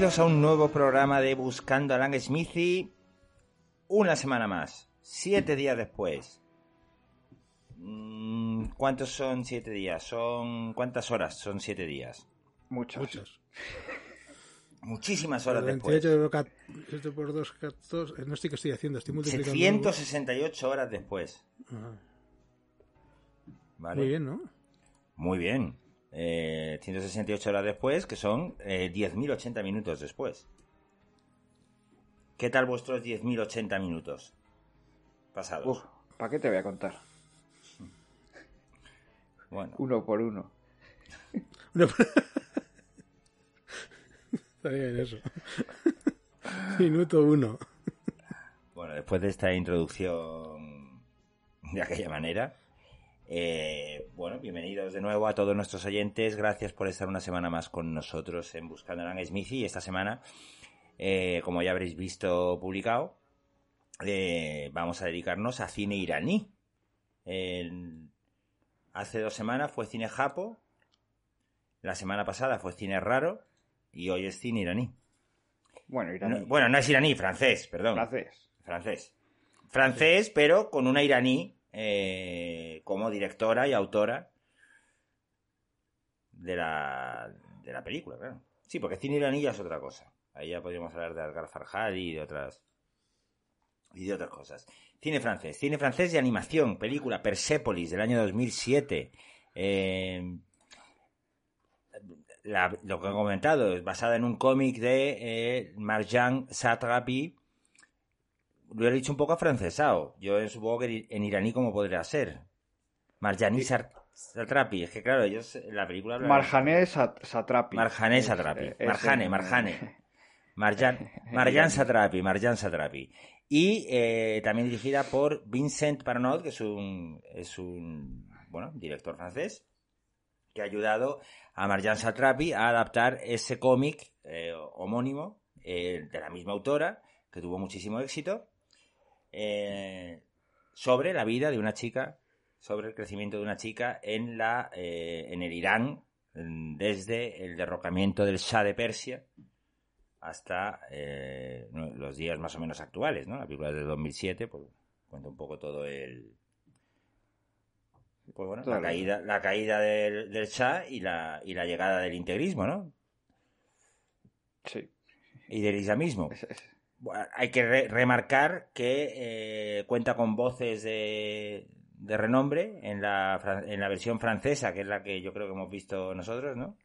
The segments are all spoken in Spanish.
Bienvenidos a un nuevo programa de Buscando a Lang Smithy. Una semana más, siete días después. Mm, ¿Cuántos son siete días? Son ¿Cuántas horas son siete días? Muchos. Muchos. Muchísimas horas después. 28 cat- esto por 2, 14. No estoy que estoy haciendo, estoy multiplicando. 168 horas después. ¿vale? Muy bien, ¿no? Muy bien. Eh, 168 horas después, que son eh, 10.080 minutos después. ¿Qué tal vuestros 10.080 minutos pasados? Uf, ¿para qué te voy a contar? Bueno, Uno por uno. Está bien eso. Minuto uno. Bueno, después de esta introducción de aquella manera, eh, bueno, bienvenidos de nuevo a todos nuestros oyentes. Gracias por estar una semana más con nosotros en Buscando a Smithy. Y esta semana, eh, como ya habréis visto publicado, eh, vamos a dedicarnos a cine iraní. Hace dos semanas fue cine japo, la semana pasada fue cine raro y hoy es cine iraní. Bueno, iraní. No- bueno, no es iraní, francés, perdón. Francés. Francés. Francés, pero con una iraní eh, como directora y autora de la, de la película, claro. Sí, porque cine iraní es otra cosa. Ahí ya podríamos hablar de Algar Farhadi y de otras y de otras cosas. Cine francés. Cine francés de animación. Película Persepolis del año 2007. Eh, la- lo que he comentado es basada en un cómic de eh, Marjan Satrapi. Lo he dicho un poco afrancesado. Yo supongo que en iraní como podría ser. Marjani Sat- Satrapi. Es que claro, ellos en la película... Marjané Sat- Satrapi. Marjane Es- Satrapi. Marjane, Marjane. Marjan, Marjan Satrapi, Marjan Satrapi. Y eh, también dirigida por Vincent Parnot, que es un, es un bueno, director francés, que ha ayudado a Marjan Satrapi a adaptar ese cómic eh, homónimo eh, de la misma autora, que tuvo muchísimo éxito, eh, sobre la vida de una chica, sobre el crecimiento de una chica en, la, eh, en el Irán, desde el derrocamiento del Shah de Persia hasta eh, los días más o menos actuales, ¿no? La película es de 2007, pues cuenta un poco todo el... Pues bueno, la- caída, la caída del, del Shah y la, y la llegada del integrismo, ¿no? Sí. Y del islamismo. Hay que re- remarcar que eh, cuenta con voces de, de renombre en la, fran- en la versión francesa, que es la que yo creo que hemos visto nosotros, ¿no?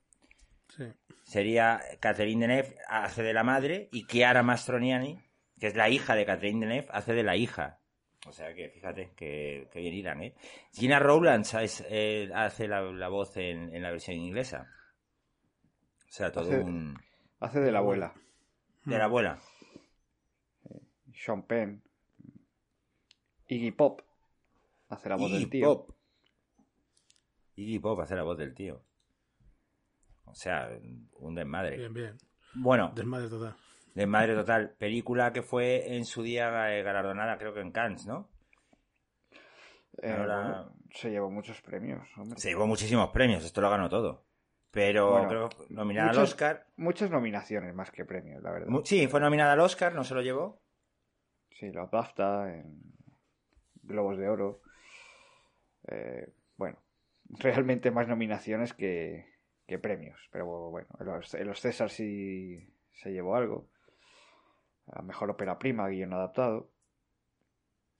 Sí. Sería Catherine Deneuve hace de la madre y Chiara Mastroniani, que es la hija de Catherine Deneuve, hace de la hija. O sea que fíjate que, que bien irán, ¿eh? Gina Rowlands es, eh, hace la, la voz en, en la versión inglesa. O sea, todo Hace- un... Hace de la abuela. De la abuela. Sean Penn. Iggy Pop. Hace la voz Iggy del tío. Pop. Iggy Pop hace la voz del tío. O sea, un desmadre. Bien, bien. Bueno, Desmadre total. desmadre total. Película que fue en su día eh, galardonada, creo que en Cannes, ¿no? Eh, Ahora- bueno, se llevó muchos premios. hombre. Se llevó muchísimos premios, esto lo ganó todo. Pero Bueno, creo nominada al Oscar. Muchas nominaciones más que premios, la verdad. Sí, fue nominada al Oscar, no se lo llevó. Sí, los BAFTA, en Globos de Oro. Eh, bueno, realmente más nominaciones que, que premios. Pero bueno, en los, en los César sí se llevó algo. A mejor ópera prima, guion adaptado.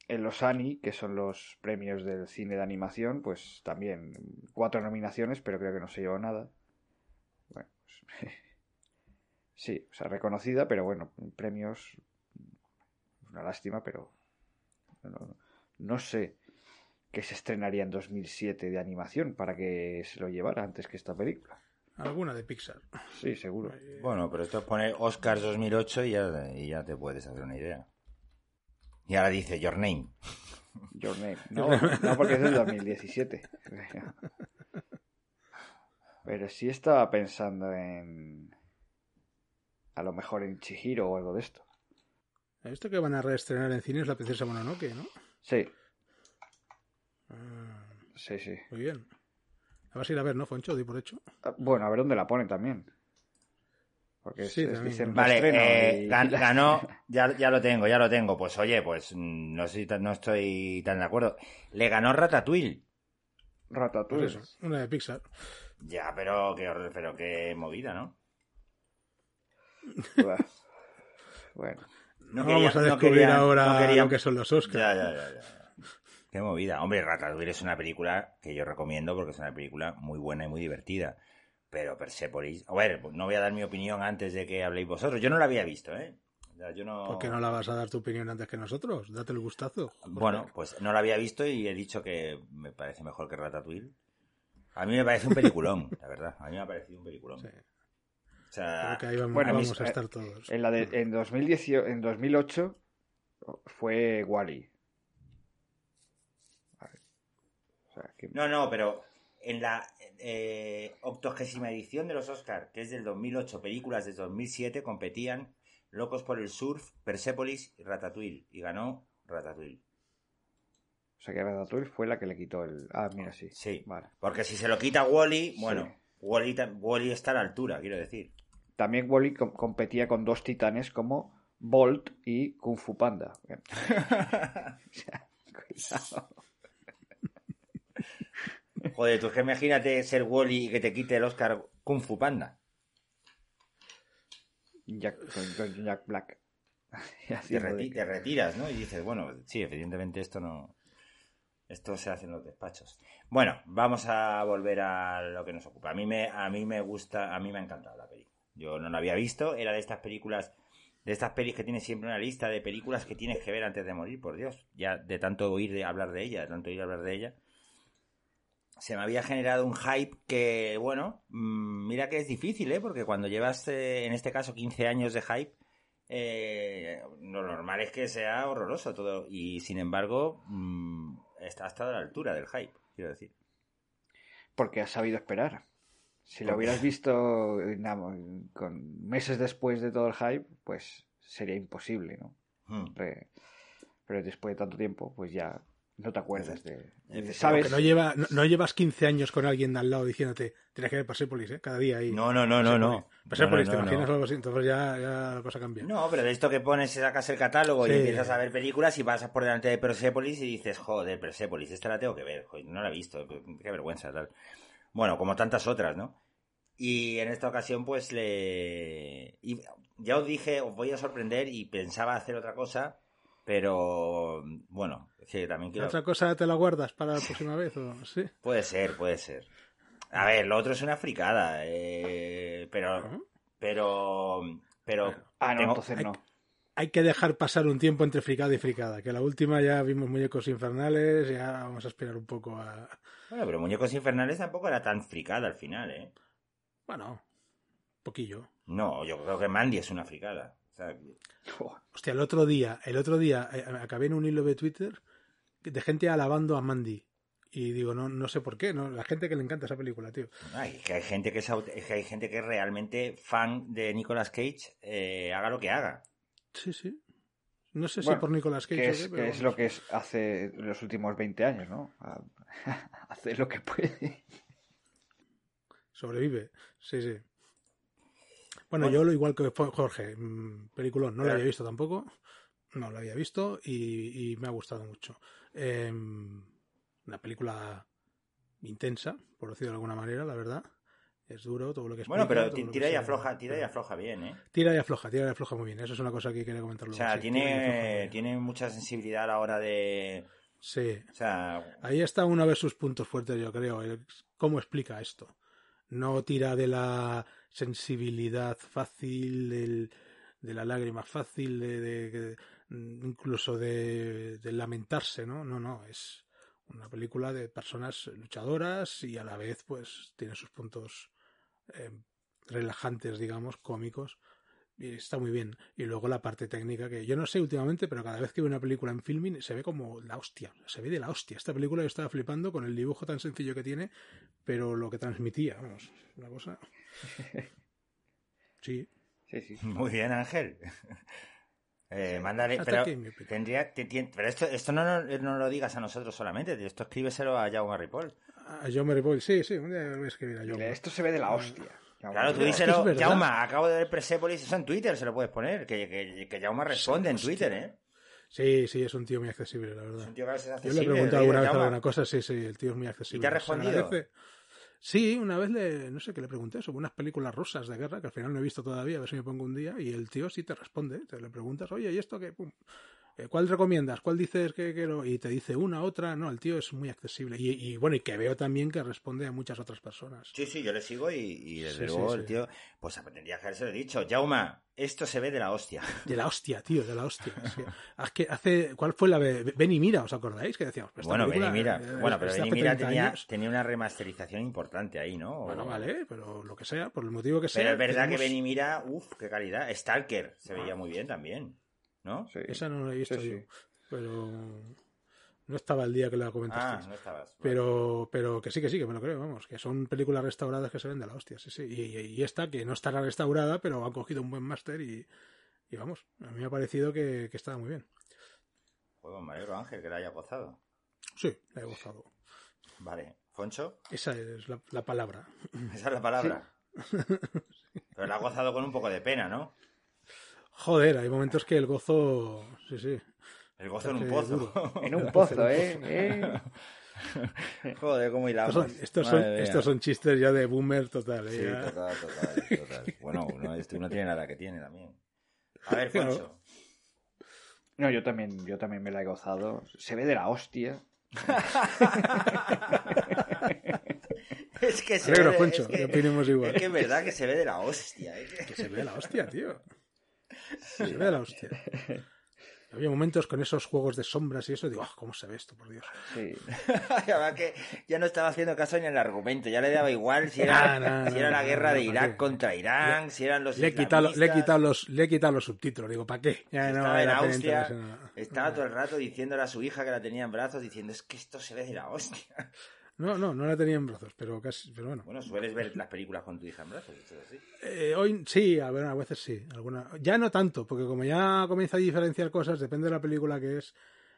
En los Annie, que son los premios del cine de animación, pues también cuatro nominaciones, pero creo que no se llevó nada. Bueno, pues, sí, o sea, reconocida, pero bueno, premios. Una lástima, pero. No, no sé qué se estrenaría en 2007 de animación para que se lo llevara antes que esta película. Alguna de Pixar. Sí, seguro. Eh, Bueno, pero esto pone Oscars 2008 y ya, y ya te puedes hacer una idea. Y ahora dice Your Name. Your Name. No, no porque es del 2017. Pero sí estaba pensando en. A lo mejor en Chihiro o algo de esto. Esto que van a reestrenar en cine es La Princesa Mononoke, ¿no? Sí, Ah, sí, sí. muy bien. La vas a ir a ver, ¿no, Foncho? Di por hecho. Ah, Bueno, a ver dónde la ponen también. Porque es- Sí, es- también. dicen Vale, reestreno eh, y- ganó, ya, ya lo tengo, ya lo tengo. Pues oye, pues mm, no, estoy tan- no estoy tan de acuerdo. Le ganó Ratatouille. Ratatouille. Pues eso, una de Pixar. Ya, pero qué, pero qué movida, ¿no? Bueno, No No vamos a no descubrir ahora no lo que son los Oscars. Ya, ya, ya, ya. Qué movida. Hombre, Ratatouille es una película que yo recomiendo porque es una película muy buena y muy divertida. Pero Persepolis... A ver, pues no voy a dar mi opinión antes de que habléis vosotros. Yo no la había visto, ¿eh? Yo no... ¿Por qué no la vas a dar tu opinión antes que nosotros? Date el gustazo. Bueno, pues no la había visto y he dicho que me parece mejor que Ratatouille. A mí me parece un peliculón, la verdad. A mí me ha parecido un peliculón. Sí. Sea, Creo que ahí vamos, Bueno, vamos mis- a estar todos. en, la de, en, 2018, en 2008 fue Wally. O sea, que- No, no, pero en la eh, octogésima edición de los Oscars, que es del 2008, películas de 2007, competían Locos por el Surf, Persepolis y Ratatouille. Y ganó Ratatouille. o sea que Ratatouille fue la que le quitó el. Ah, mira, sí. Sí. Vale. Porque si se lo quita Wally, bueno, Sí. Wally, Wally está a la altura, quiero decir. También Wally com- competía con dos titanes como Bolt y Kung Fu Panda. O sea, cuidado. Joder, tú es que imagínate ser Wally y que te quite el Oscar Kung Fu Panda. Jack, con- con Jack Black. Reti- te retiras, ¿no? Y dices, bueno, sí, evidentemente esto no. Esto se hace en los despachos. Bueno, vamos a volver a lo que nos ocupa. A mí me, a mí me gusta, a mí me ha encantado la película. Yo no la había visto, era de estas películas, de estas pelis que tienes siempre una lista de películas que tienes que ver antes de morir, por Dios. Ya de tanto oír de hablar de ella, de tanto oír hablar de ella. Se me había generado un hype que, bueno, mm, mira que es difícil, ¿eh? Porque cuando llevas, eh, en este caso, 15 años de hype, eh, lo normal es que sea horroroso todo. Y sin embargo, mm, está hasta a la altura del hype, quiero decir. Porque has sabido esperar. Si lo hubieras visto eh, con meses después de todo el hype, pues sería imposible, ¿no? Mm. Re- Pero después de tanto tiempo, pues ya no te acuerdas de... Efectivamente. ¿Sabes? Que no, lleva, no, no llevas 15 años con alguien de al lado diciéndote, tienes que ver Persepolis, ¿eh? Cada día ahí. No, no, no, no, no. Persepolis, No, ¿te imaginas no. algo así? Entonces ya, ya la cosa cambia. No, pero de esto que pones, sacas el catálogo y empiezas a ver películas y pasas por delante de Persepolis y dices, joder, Persepolis, esta la tengo que ver, joder, no la he visto, qué vergüenza, tal. Bueno, como tantas otras, ¿no? Y en esta ocasión, pues le. Y ya os dije, os voy a sorprender y pensaba hacer otra cosa, pero bueno, es que también ¿La quiero. otra cosa te la guardas para la próxima vez? ¿o? ¿Sí? Puede ser, puede ser. A ver, lo otro es una fricada, eh, pero. Pero. Pero. Ah, no, tengo- entonces no. Hay que dejar pasar un tiempo entre fricada y fricada, que la última ya vimos muñecos infernales, ya vamos a esperar un poco a... Bueno, pero Muñecos Infernales tampoco era tan fricada al final, ¿eh? Bueno, poquillo. No, yo creo que Mandy es una fricada. O sea. Hostia, el otro día, el otro día eh, acabé en un hilo de Twitter de gente alabando a Mandy. Y digo, no, no sé por qué, ¿no? La gente que le encanta esa película, tío. ay, que hay gente que es que hay gente que es realmente fan de Nicolas Cage, eh, haga lo que haga. Sí, sí. No sé si por Nicolas Cage Que o es, que es lo que es hace los últimos 20 años, ¿no? Hace lo que puede. Sobrevive, sí, sí. Bueno, Bueno. yo lo igual que Jorge, mm, peliculón, no lo había visto tampoco. no la había visto y, y me ha gustado mucho. Eh, una película intensa, por decirlo de alguna manera, la verdad. Es duro todo lo que es. Bueno, pero tira y afloja, tira y afloja bien, ¿eh? Tira y afloja, tira y afloja muy bien. Eso es una cosa que quería comentar luego. O sea, tiene, tiene mucha sensibilidad a la hora de. Sí. O sea. Ahí está uno de sus puntos fuertes, yo creo. ¿Cómo explica esto? No tira de la sensibilidad fácil, del, de la lágrima fácil, de, de incluso de, de lamentarse, ¿no? No, no, es una película de personas luchadoras y a la vez pues tiene sus puntos eh, relajantes, digamos, cómicos. Y está muy bien. Y luego la parte técnica, que yo no sé últimamente, pero cada vez que veo una película en filming se ve como la hostia. Se ve de la hostia. Esta película yo estaba flipando con el dibujo tan sencillo que tiene, pero lo que transmitía, vamos, una cosa. Sí. Sí, sí. Muy bien, Ángel. Eh, mándale, pero, tendría, pero esto, esto no, no, no, lo digas a nosotros solamente, esto escríbeselo a Jaume Ripoll. A Jaume Ripoll, sí, sí, un día voy a escribir a Jaume. esto se ve de la hostia. Claro, tú díselo, Jaume, acabo de ver Presépolis, eso en Twitter se lo puedes poner, que, que, que Jaume responde en Twitter, ¿eh? Sí, sí, es un tío muy accesible, la verdad. Es un tío que es accesible, Yo le he preguntado alguna vez alguna cosa, sí, sí, el tío es muy accesible. ¿Y te ha respondido? Sí, una vez le, no sé qué le pregunté sobre unas películas rusas de guerra que al final no he visto todavía, a ver si me pongo un día, y el tío sí te responde, te le preguntas, oye, ¿y esto qué? Pum. Eh, ¿Cuál recomiendas? ¿Cuál dices que quiero? Y te dice una, otra. No, el tío es muy accesible. Y, y, bueno, y que veo también que responde a muchas otras personas. Sí, sí, yo le sigo y, y desde sí, luego sí, el tío, pues tendría que haberse dicho, Jauma, esto se ve de la hostia. De la hostia, tío, de la hostia. Es que hace, ¿cuál fue la de Ven y Mira? ¿Os acordáis? Que decíamos, pues bueno, Ven y Mira. Eh, bueno, pero Ven y Mira tenía, tenía, una remasterización importante ahí, ¿no? Bueno, vale, pero lo que sea, por el motivo que sea. Pero es verdad tenemos... que Ven y Mira, uff, qué calidad. Stalker se veía muy bien también, ¿no? Sí. Esa no la he visto yo pero no estaba el día que la comentaste. Ah, no estabas. Pero, pero que sí, que sí, que me lo creo, vamos, que son películas restauradas que se ven de la hostia, sí, sí. Y, y esta, que no estará restaurada, pero han cogido un buen máster y, y, vamos, a mí me ha parecido que, que estaba muy bien. Pues me alegro, Ángel, que la haya gozado. Sí, la he gozado. Vale. ¿Foncho? Esa es la, la palabra. Esa es la palabra. Sí. Pero la ha gozado con un poco de pena, ¿no? Joder, hay momentos que el gozo. Sí, sí. El gozo en un pozo. en un pozo, ¿eh? ¿eh? Joder, cómo hilamos. Estos, son, estos, son, estos son, chistes ya de boomer total. ¿eh? Sí, total, total, total. Bueno, uno, esto no tiene nada que tiene también. A ver, Foncho. No, yo también, yo también me la he gozado. Se ve de la hostia. es que se ve, Poncho, es que, opinemos igual. Es que es verdad que se ve de la hostia. ¿eh? Que se ve de la hostia, tío. Ve la hostia. Había momentos con esos juegos de sombras y eso, digo, oh, ¿cómo se ve esto, por Dios? Sí. que ya no estaba haciendo caso ni al argumento, ya le daba igual si era, no, no, si era no, la guerra de Irak contra Irán, le, si eran los le he, quitado, le, he quitado los, le he quitado los subtítulos, digo, ¿para qué? Ya estaba en Austria, estaba todo el rato diciéndole a su hija que la tenía en brazos, diciendo, es que esto se ve de la hostia. No, no, no la tenía en brazos, pero casi, pero bueno. Bueno, sueles ver las películas con tu hija en brazos. Eh, hoy sí, a, ver, a veces sí. Alguna... Ya no tanto, porque como ya comienza a diferenciar cosas, depende de la película que es,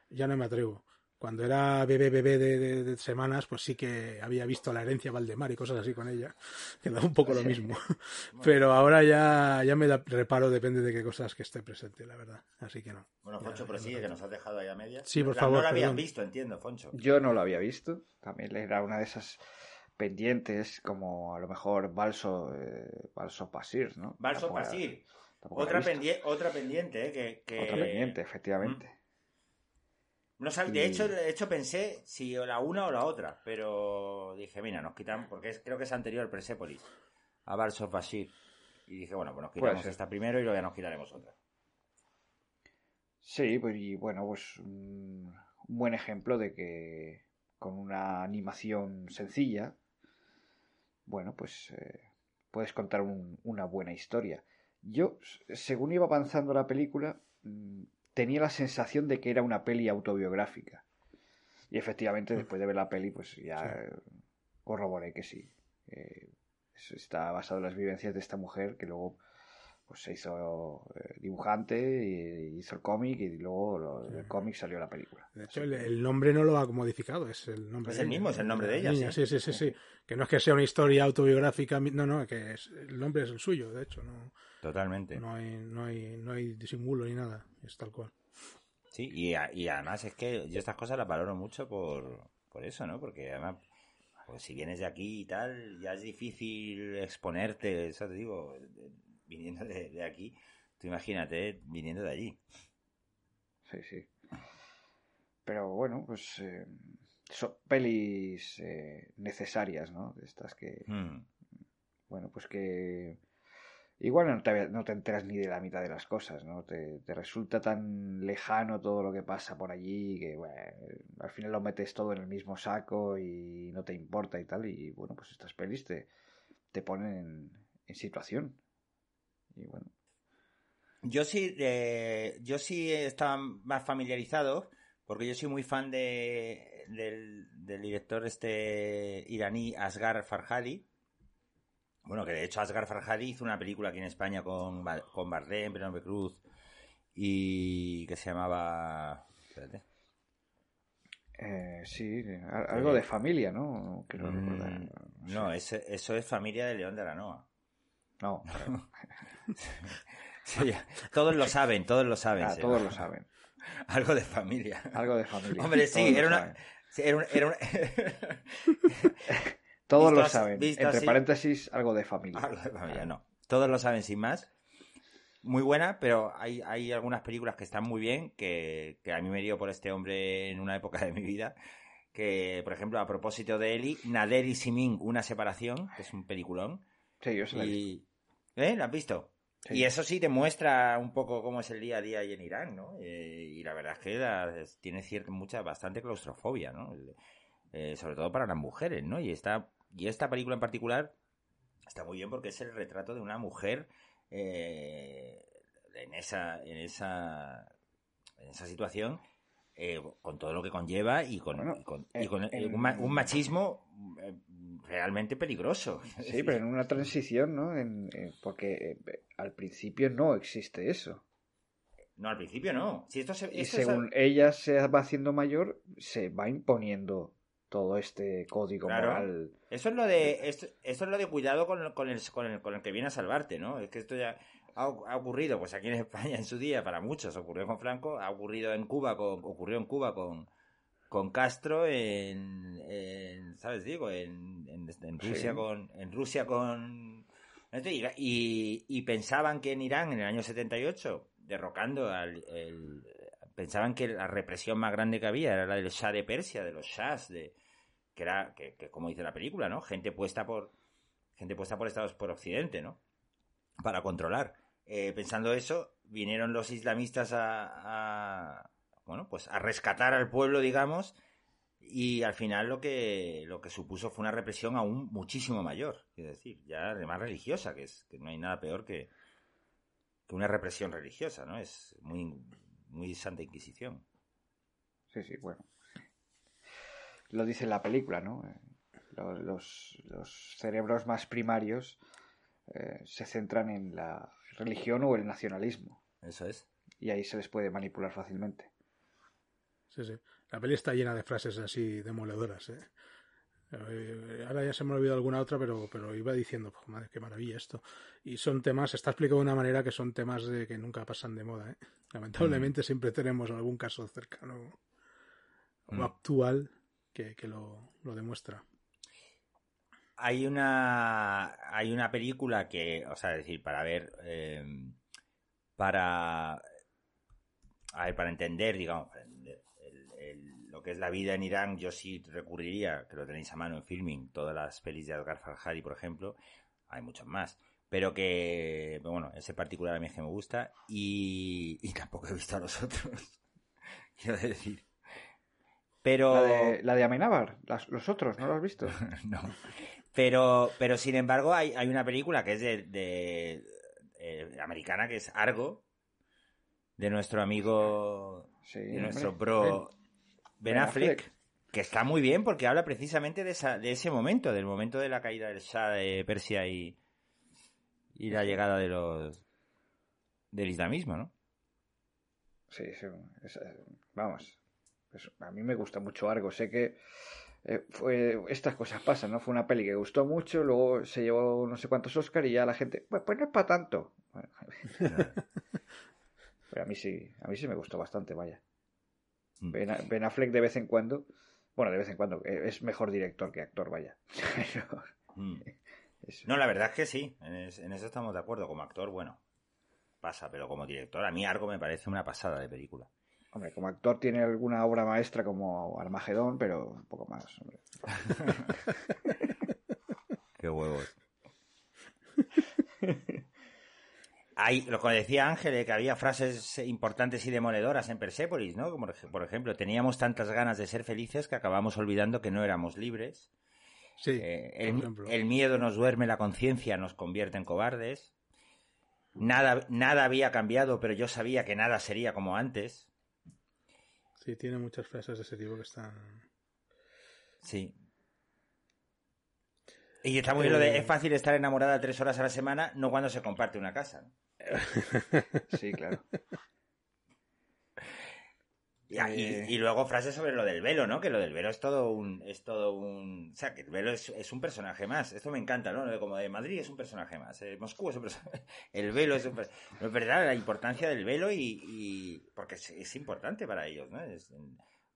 ya no me atrevo. Cuando era bebé, bebé de, de, de, semanas, pues sí que había visto la herencia Valdemar y cosas así con ella, que da un poco lo mismo. Pero ahora ya, ya me da reparo, depende de qué cosas que esté presente, la verdad. Así que no. Bueno, Foncho, pero sí, que nos has dejado ahí a medias. Sí, por la, favor. No lo habías visto, entiendo, Foncho. Yo no lo había visto. También era una de esas pendientes, como a lo mejor Balso, eh, Balso Pasir, ¿no? Balso Pasir. Otra, pendie otra pendiente, ¿eh? Que, que... Otra pendiente, efectivamente. Mm. No sab... de, hecho, de hecho pensé si la una o la otra, pero dije, mira, nos quitan, porque es, creo que es anterior Persepolis, a Bars of Bashir. Y dije, bueno, pues nos quitamos esta primero y luego ya nos quitaremos otra. Sí, pues y bueno, pues un, un buen ejemplo de que con una animación sencilla, bueno, pues eh, puedes contar un, una buena historia. Yo, según iba avanzando la película, mm, tenía la sensación de que era una peli autobiográfica. Y efectivamente, después de ver la peli, pues ya sí. corroboré que sí. Eh, está basado en las vivencias de esta mujer que luego pues se hizo eh, dibujante y hizo el cómic y luego el cómic salió la película. De hecho, el, nombre no lo ha modificado, es el nombre. Es el mismo, es el nombre de ella. sí. sí, sí, sí, Que no es que sea una historia autobiográfica, no, no, que el nombre es el suyo, de hecho, no. Totalmente. No hay, no hay, no hay disimulo ni nada, es tal cual. Sí, y, y además es que yo estas cosas las valoro mucho por, por eso, ¿no? Porque además pues si vienes de aquí y tal, ya es difícil exponerte, eso te digo, viniendo de, aquí, tú imagínate viniendo de allí. Sí, sí. Pero bueno, pues eh, son pelis eh, necesarias, ¿no? De estas que... Hmm. Bueno, pues que... Igual no te, no te, enteras ni de la mitad de las cosas, ¿no? Te, resulta tan lejano todo lo que pasa por allí que, bueno, al final lo metes todo en el mismo saco y no te importa y tal. Y bueno, pues estas pelis te, te ponen en situación. Yo sí, eh, yo sí estaba más familiarizado, porque yo soy muy fan de, del, director este iraní Asghar Farhadi. Bueno, que de hecho Asghar Farhadi hizo una película aquí en España con, con Bardem, Penélope Cruz, y que se llamaba... Espérate. Eh, sí, algo de familia, ¿no? No, mm, no, eso es familia de León de Aranoa. No. todos lo saben, todos lo saben. Ah, todos lo saben. Algo de familia. Algo de familia. Hombre, sí, era una, era todos lo saben. Entre paréntesis, algo de familia. Algo de familia, no. Todos lo saben sin más. Muy buena, pero hay, hay algunas películas que están muy bien, que, que a mí me dio por este hombre en una época de mi vida. Que, por ejemplo, a propósito de Eli, Nader y Simin, Una separación, que es un peliculón. Sí, yo se y... ¿Eh? ¿Lo has visto? Y eso sí te muestra un poco cómo es el día a día ahí en Irán, ¿no? Eh, y la verdad es que tiene cierta, mucha, bastante claustrofobia, ¿no? Eh, sobre todo para las mujeres, ¿no? Y esta, y esta película en particular está muy bien porque es el retrato de una mujer eh, en esa, en esa, en esa situación eh, con todo lo que conlleva y con, un, machismo realmente peligroso. Sí, pero en una transición, ¿no? En, porque eh, al principio no existe eso. No, al principio no. Si esto y según ella se va haciendo mayor, se va imponiendo todo este código moral. Eso es lo de, esto, es lo de cuidado con, con, el, con, el, con el que viene a salvarte, ¿no? Es que esto ya ha, ocurrido, pues aquí en España en su día, para muchos, ocurrió con Franco, ha ocurrido en Cuba, con, ocurrió en Cuba con, con Castro, en, ¿sabes? Digo, en, en, Rusia con, en Rusia con, y, y, pensaban que en Irán, en el año 78, derrocando al, pensaban que la represión más grande que había era la del Shah de Persia, de los Shahs, de, que era, que, que como dice la película, ¿no? Gente puesta por, gente puesta por Estados, por Occidente, ¿no? Para controlar. Eh, pensando eso, vinieron los islamistas a, bueno, pues a rescatar al pueblo, digamos, y al final lo que, lo que supuso fue una represión aún muchísimo mayor, es decir, ya además religiosa, que es que no hay nada peor que, que una represión religiosa, ¿no? Es muy, muy santa inquisición. Sí, sí, bueno. Lo dice la película, ¿no? Los, los, cerebros más primarios eh, se centran en la religión o el nacionalismo. Eso es. Y ahí se les puede manipular fácilmente. Sí, sí. La peli está llena de frases así demoledoras, ¿eh? ¿eh? ahora ya se me ha olvidado alguna otra, pero, pero iba diciendo, pues, madre, qué maravilla esto. Y son temas, está explicado de una manera que son temas de que nunca pasan de moda. ¿eh? Lamentablemente mm. siempre tenemos algún caso cercano o mm. actual que, que lo, lo, demuestra. Hay una, hay una película que, o sea, decir, para ver, eh, para, a ver, para entender, digamos, lo que es la vida en Irán, yo sí recurriría, que lo tenéis a mano en filming, todas las pelis de Adgar Farhadi, por ejemplo, hay muchos más, pero que, bueno, ese particular a mí es que me gusta y, tampoco he visto a los otros, quiero decir. Pero... La de, la de Amenábar, los otros, ¿no lo has visto? no. Pero, pero sin embargo, hay, hay una película que es de, de eh, americana, que es Argo, de nuestro amigo, de nuestro bro Ben Affleck, que está muy bien porque habla precisamente de, esa, de ese momento, del momento de la caída del Shah de Persia y, y la llegada de los del islamismo, ¿no? Sí, sí, es- eh, vamos. a mí me gusta mucho Argo. Sé que eh, fue, estas cosas pasan, ¿no? Fue una peli que gustó mucho, luego se llevó no sé cuántos Oscar y ya la gente, pues, pues no es para tanto. Bueno, pero a mí sí, a mí sí me gustó bastante, vaya. Mm. Ben, Affleck de vez en cuando, bueno, de vez en cuando, eh, es mejor director que actor, vaya. Mm. No, la verdad es que sí, en eso estamos de acuerdo. Como actor, bueno, pasa, pero como director, a mí Argo me parece una pasada de película. Hombre, como actor tiene alguna obra maestra como Armagedón, pero un poco más. hombre. Qué huevos. Hay, lo que decía Ángel, eh, que había frases importantes y demoledoras en Persépolis, ¿no? Como por ejemplo, teníamos tantas ganas de ser felices que acabamos olvidando que no éramos libres. Sí, Eh, el, el miedo nos duerme la conciencia, nos convierte en cobardes. Nada, nada había cambiado, pero yo sabía que nada sería como antes. Sí, tiene muchas frases de ese tipo que están... Sí. Y está muy bien lo de es fácil estar enamorada tres horas a la semana, no cuando se comparte una casa. ¿no? Sí, claro. Y, y- Eh. y luego frases sobre lo del velo, ¿no? Que lo del velo es todo un, es todo un, o sea, que el velo es, es un personaje más. Esto me encanta, ¿no? Como de Madrid es un personaje más, eh, Moscú es un personaje, el velo es un per- no es verdad la importancia del velo y, y- porque es, es importante para ellos, ¿no? Es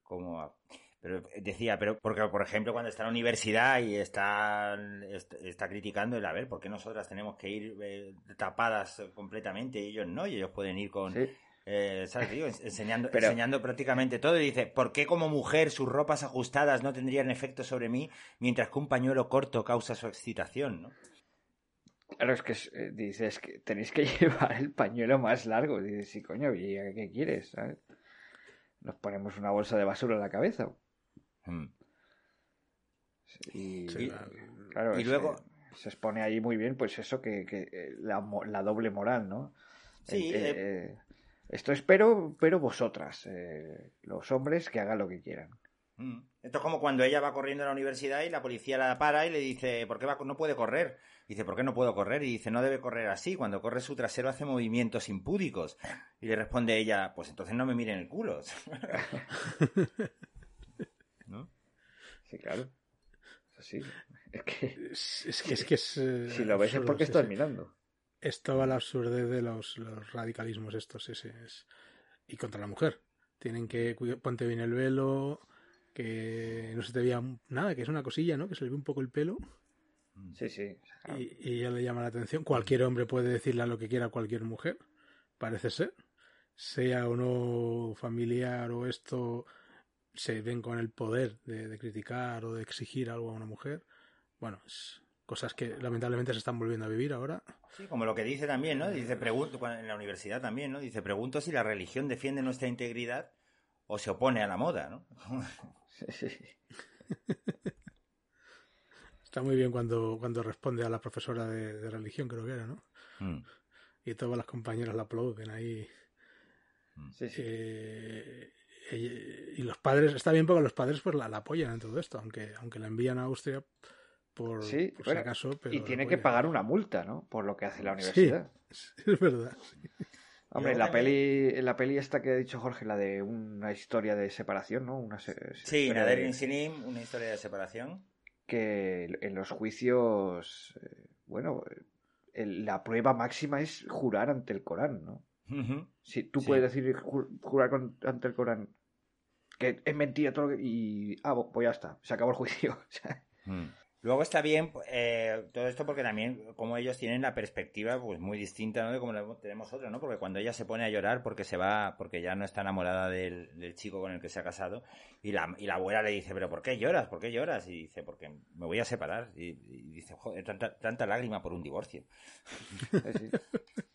como pero decía, pero porque por ejemplo cuando está en la universidad y está, est- está criticando el a ver, ¿por qué nosotras tenemos que ir eh, tapadas completamente y ellos no? Y ellos pueden ir con Sí. eh, ¿sabes digo? Enseñando, Pero- enseñando prácticamente todo y dice, ¿por qué como mujer sus ropas ajustadas no tendrían efecto sobre mí mientras que un pañuelo corto causa su excitación, ¿no? Claro, es que eh, dices que tenéis que llevar el pañuelo más largo. Dices, sí, coño, ¿y a qué quieres? ¿sabes? Nos ponemos una bolsa de basura en la cabeza. Mm. Y, Sí, Y- claro. y luego- se expone ahí muy bien, pues eso, que, que, eh, la, mo- la doble moral, ¿no? Sí, Eh, eh, eh, esto es pero, pero vosotras, eh, los hombres, que hagan lo que quieran. Mm. Esto es como cuando ella va corriendo a la universidad y la policía la para y le dice, ¿por qué va? no puede correr? Dice, ¿por qué no puedo correr? Y dice, no debe correr así. Cuando corre su trasero hace movimientos impúdicos. Y le responde ella, pues entonces no me miren el culo. Sí, claro. Es así. Es que Es, es que es... Que es eh, si lo ves es absurdo, porque sí, estás sí. mirando. Es toda la absurdez de los, los radicalismos estos, sí, sí, es- Y contra la mujer. Tienen que ponte bien el velo, que no se te vea nada, que es una cosilla, ¿no? Que se le ve un poco el pelo Sí, sí. sea, y, y ya le llama la atención. Cualquier hombre puede decirle lo que quiera a cualquier mujer, parece ser. Sea o no familiar o esto, se ven con el poder de, de criticar o de exigir algo a una mujer. Bueno, es cosas que lamentablemente se están volviendo a vivir ahora. Sí, como lo que dice también, ¿no? Dice, pregunto, en la universidad también, ¿no? Dice, pregunto si la religión defiende nuestra integridad o se opone a la moda, ¿no? sí, sí. Está muy bien cuando, cuando responde a la profesora de, de religión, creo que era, ¿no? Mm. Y todas las compañeras la aplauden ahí. Sí, sí. Eh, y, los padres, está bien porque los padres pues la, la apoyan en todo esto, aunque, aunque la envían a Austria por, Sí, por bueno, si acaso. Pero y tiene que pagar una multa, ¿no? Por lo que hace la Sí. universidad. Es verdad. Hombre, la peli, en la peli esta que ha dicho Jorge, la de una historia de separación, ¿no? Una se- Sí, Nader de- Insinim, una historia de separación. que en los juicios, eh, bueno, la prueba máxima es jurar ante el Corán, ¿no? Si tú Sí. puedes decir ju- jurar con- ante el Corán que es mentira todo lo que- y ah, pues ya está, se acabó el juicio. Mm. Luego está bien eh, todo esto porque también como ellos tienen la perspectiva pues muy distinta ¿no? de como la tenemos nosotros, ¿no? Porque cuando ella se pone a llorar porque se va, porque ya no está enamorada del, del chico con el que se ha casado y la, y la abuela le dice, pero ¿por qué lloras? ¿Por qué lloras? Y dice, porque me voy a separar. Y, y dice, joder, tanta, tanta lágrima por un divorcio. sí.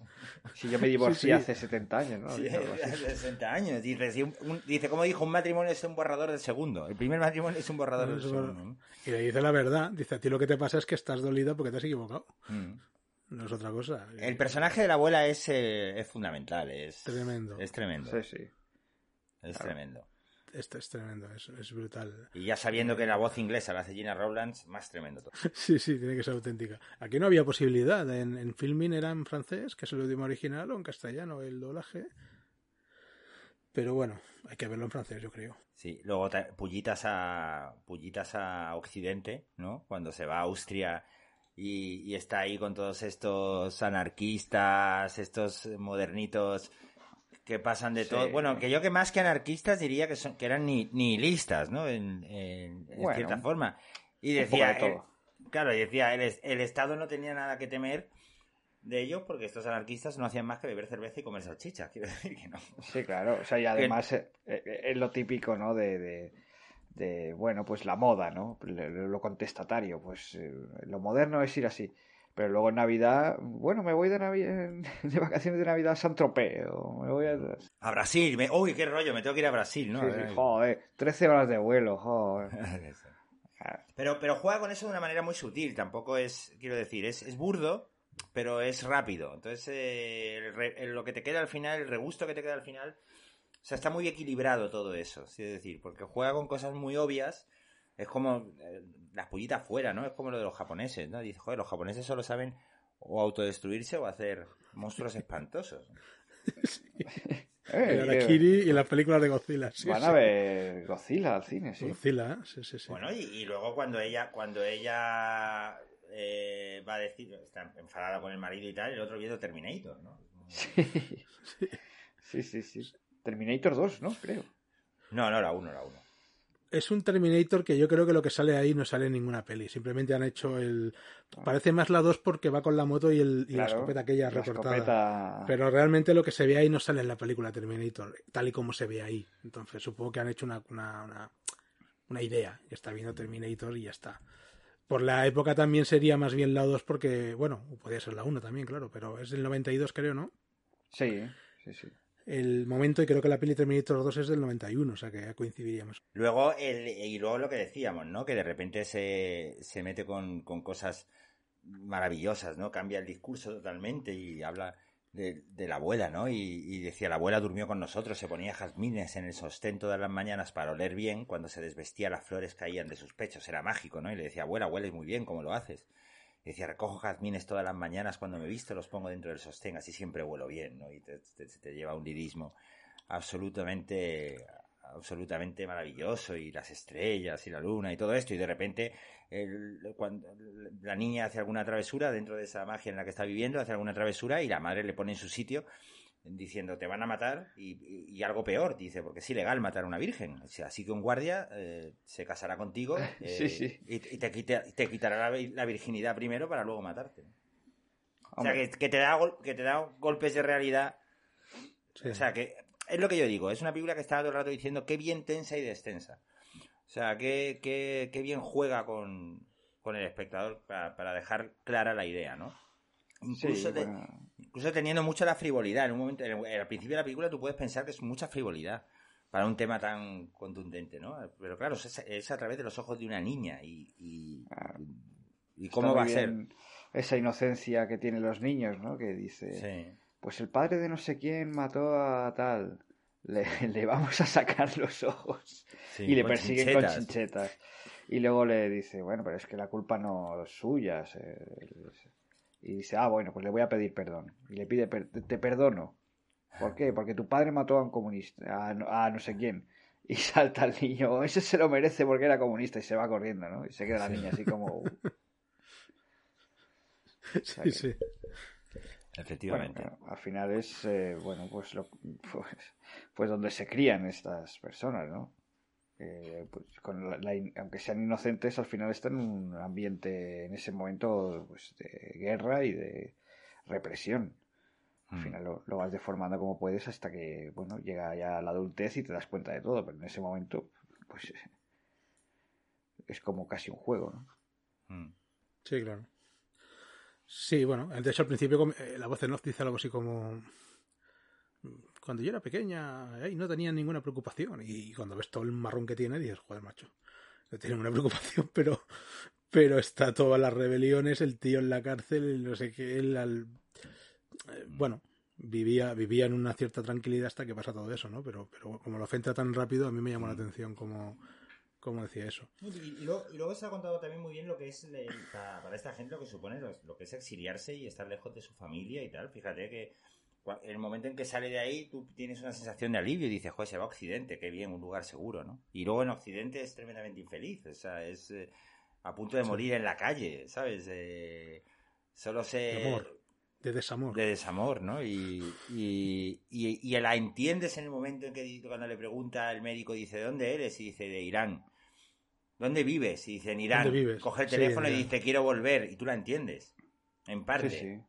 Si yo me divorcié Sí, sí. hace 70 años, ¿no? Sí, hace 60 años. Dice, si un- un- dice, como dijo, un matrimonio es un borrador del segundo. El primer matrimonio es un borrador del segundo. ¿no? Y le dice la verdad, dice a ti lo que te pasa es que estás dolida porque te has equivocado. Mm. No es otra cosa. El personaje de la abuela es, eh, es fundamental, es Tremendo. Es tremendo. Sí, sí. Es Claro. tremendo. Esto es tremendo, es, es brutal. Y ya sabiendo que la voz inglesa la hace Gina Rowlands, más tremendo todo. Sí, sí, tiene que ser auténtica. Aquí no había posibilidad. En, en filming era en francés, que es el idioma original, o en castellano el doblaje. Pero bueno, hay que verlo en francés, yo creo. Sí, luego ta- pullitas a pullitas a Occidente, ¿no? Cuando se va a Austria y, y está ahí con todos estos anarquistas, estos modernitos que pasan de Sí. todo. Bueno, que yo que más que anarquistas diría que son que eran ni, nihilistas, ¿no? En, en- en Bueno, cierta forma. Y decía, de todo. claro, y decía, el, el Estado no tenía nada que temer de ellos porque estos anarquistas no hacían más que beber cerveza y comer salchicha. Quiero decir que no. Sí, claro. O sea, y además eh, eh, es lo típico, ¿no? De, de, de, bueno, pues la moda, ¿no? Lo, lo contestatario. Pues eh, lo moderno es ir así. Pero luego en Navidad, bueno, me voy de, Navi- de vacaciones de Navidad a Saint-Tropez. O me voy a... A Brasil, me- uy, qué rollo, me tengo que ir a Brasil, ¿no? Sí, sí, joder, 13 horas de vuelo, joder. Pero, pero juega con eso de una manera muy sutil, tampoco es, quiero decir, es, es burdo, pero es rápido. Entonces, eh, el re- el- lo que te queda al final, el regusto que te queda al final, o sea, está muy equilibrado todo eso, sí, es decir, porque juega con cosas muy obvias, es como eh, las pullitas fuera, ¿no? Es como lo de los japoneses, ¿no? Dice, joder, los japoneses solo saben o autodestruirse o hacer monstruos espantosos. Eh, El Harakiri y las películas de Godzilla. Sí, Van sí. a ver Godzilla al cine, sí. Godzilla, sí, sí, sí. Bueno, y, y luego cuando ella, cuando ella eh, va a decir, está enfadada con el marido y tal, el otro viendo Terminator, ¿no? Sí. sí, sí, sí. Terminator 2, ¿no? Creo. No, no, la uno, la uno. Es un Terminator que yo creo que lo que sale ahí no sale en ninguna peli. Simplemente han hecho el. Parece más la 2 porque va con la moto y, el, y la escopeta aquella la recortada. escopeta- Pero realmente lo que se ve ahí no sale en la película Terminator, tal y como se ve ahí. Entonces supongo que han hecho una, una, una, una idea. Que está viendo Terminator y ya está. Por la época también sería más bien la 2 porque, bueno, podría ser la 1 también, claro, pero es del 92 creo, ¿no? Sí, sí, sí. El momento y creo que la peli Terminator 2 es del 91, o sea que ya coincidiríamos. Luego, el, y luego lo que decíamos, ¿no? Que de repente se, se mete con, con cosas maravillosas, ¿no? Cambia el discurso totalmente y habla de, de la abuela, ¿no? Y, y decía, la abuela durmió con nosotros, se ponía jazmines en el sostén todas las mañanas para oler bien, cuando se desvestía las flores caían de sus pechos, era mágico, ¿no? Y le decía, abuela, hueles muy bien, ¿cómo lo haces? Y decía, recojo jazmines todas las mañanas, cuando me visto los pongo dentro del sostén, así siempre huelo bien, ¿no? Y te, lleva un lirismo absolutamente absolutamente maravilloso y las estrellas y la luna y todo esto y de repente cuando la niña hace alguna travesura dentro de esa magia en la que está viviendo hace alguna travesura y la madre le pone en su sitio diciendo te van a matar y, y- algo peor dice porque es ilegal matar a una virgen O sea, así que un guardia eh, se casará contigo eh, Sí, sí. y, y te, quita- te quitará la, vi- la virginidad primero para luego matarte o sea que, que te da que te da golpes de realidad Sí. o sea, que es lo que yo digo, es una película que está todo el rato diciendo qué bien tensa y descensa. O sea, qué, qué, qué bien juega con, con el espectador para, para dejar clara la idea, ¿no? Incluso, te- bueno, incluso teniendo mucha la frivolidad. En un momento, al principio de la película tú puedes pensar que es mucha frivolidad para un tema tan contundente, ¿no? Pero claro, es, es a través de los ojos de una niña y, y, está cómo va a ser. Esa inocencia que tienen los niños, ¿no? Que dice, Sí. pues el padre de no sé quién mató a tal. Le, le vamos a sacar los ojos. Sí, y le persiguen chinchetas. con chinchetas. Y luego le dice, bueno, pero es que la culpa no es suya. Y dice, ah, bueno, pues le voy a pedir perdón. Y le pide, per- te perdono. ¿Por qué? Porque tu padre mató a un comunista, a, no- a no sé quién. Y salta el niño, "Oh, ese se lo merece porque era comunista y se va corriendo, ¿no? Y se queda la niña así como... Sí, sí. Efectivamente. al final es, eh, bueno, pues, lo, pues, pues donde se crían estas personas, ¿no? Eh, pues con la- aunque sean inocentes, al final están en un ambiente en ese momento pues, de guerra y de represión. Al Mm. final lo, lo vas deformando como puedes hasta que, bueno, llega ya la adultez y te das cuenta de todo, pero en ese momento, pues es como casi un juego, ¿no? Mm. Sí, claro. Sí, bueno, de hecho al principio eh, la voz en off dice algo así como cuando yo era pequeña eh, no tenía ninguna preocupación y cuando ves todo el marrón que tiene dices, joder, macho, no tiene ninguna preocupación, pero pero está todas las rebeliones, el tío en la cárcel, el no sé qué, el, al- eh, bueno, vivía, vivía en una cierta tranquilidad hasta que pasa todo eso, ¿no? Pero, pero como lo centra tan rápido, a mí me llamó la Mm. atención como, como decía eso. Y, y luego, y luego se ha contado también muy bien lo que es el- para, esta gente lo que supone lo, lo que es exiliarse y estar lejos de su familia y tal. Fíjate que en el momento en que sale de ahí tú tienes una sensación de alivio y dices, joder, se va a Occidente, qué bien, un lugar seguro, ¿no? Y luego en Occidente es tremendamente infeliz, o sea, es eh, a punto de morir en la calle, ¿sabes? Eh, solo se... De amor. De desamor. de desamor, ¿no? Y, y, y, y la entiendes en el momento en que cuando le pregunta el médico, dice, ¿de dónde eres? Y dice, de Irán. ¿Dónde vives? Y dice, en Irán. ¿Dónde vives? Coge el teléfono y dice, quiero volver. Y tú la entiendes. En parte. Sí, sí.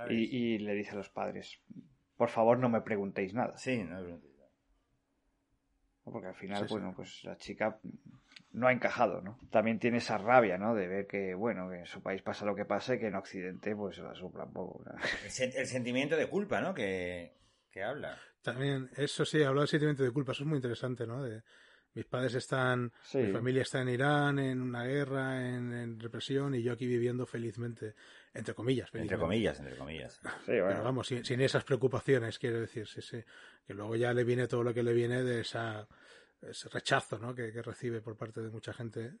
¿Sabes? Y, y le dice a los padres, por favor no me preguntéis nada. Sí, no, Porque al final, Sí, sí. bueno, pues la chica no ha encajado, ¿no? También tiene esa rabia, ¿no? De ver que, bueno, que en su país pasa lo que pasa y que en Occidente, pues se la sopla un poco. ¿no? el, sen- el sentimiento de culpa, ¿no? Que, que habla. También, eso sí, hablar del sentimiento de culpa, eso es muy interesante, ¿no? De, mis padres están, Sí. mi familia está en Irán, en una guerra, en, en represión, y yo aquí viviendo felizmente, entre comillas, Entre comillas, entre comillas. Sí, Pero bueno. vamos, sin, sin esas preocupaciones, quiero decir, sí, sí. Que luego ya le viene todo lo que le viene de esa, ese rechazo, ¿no? Que, que recibe por parte de mucha gente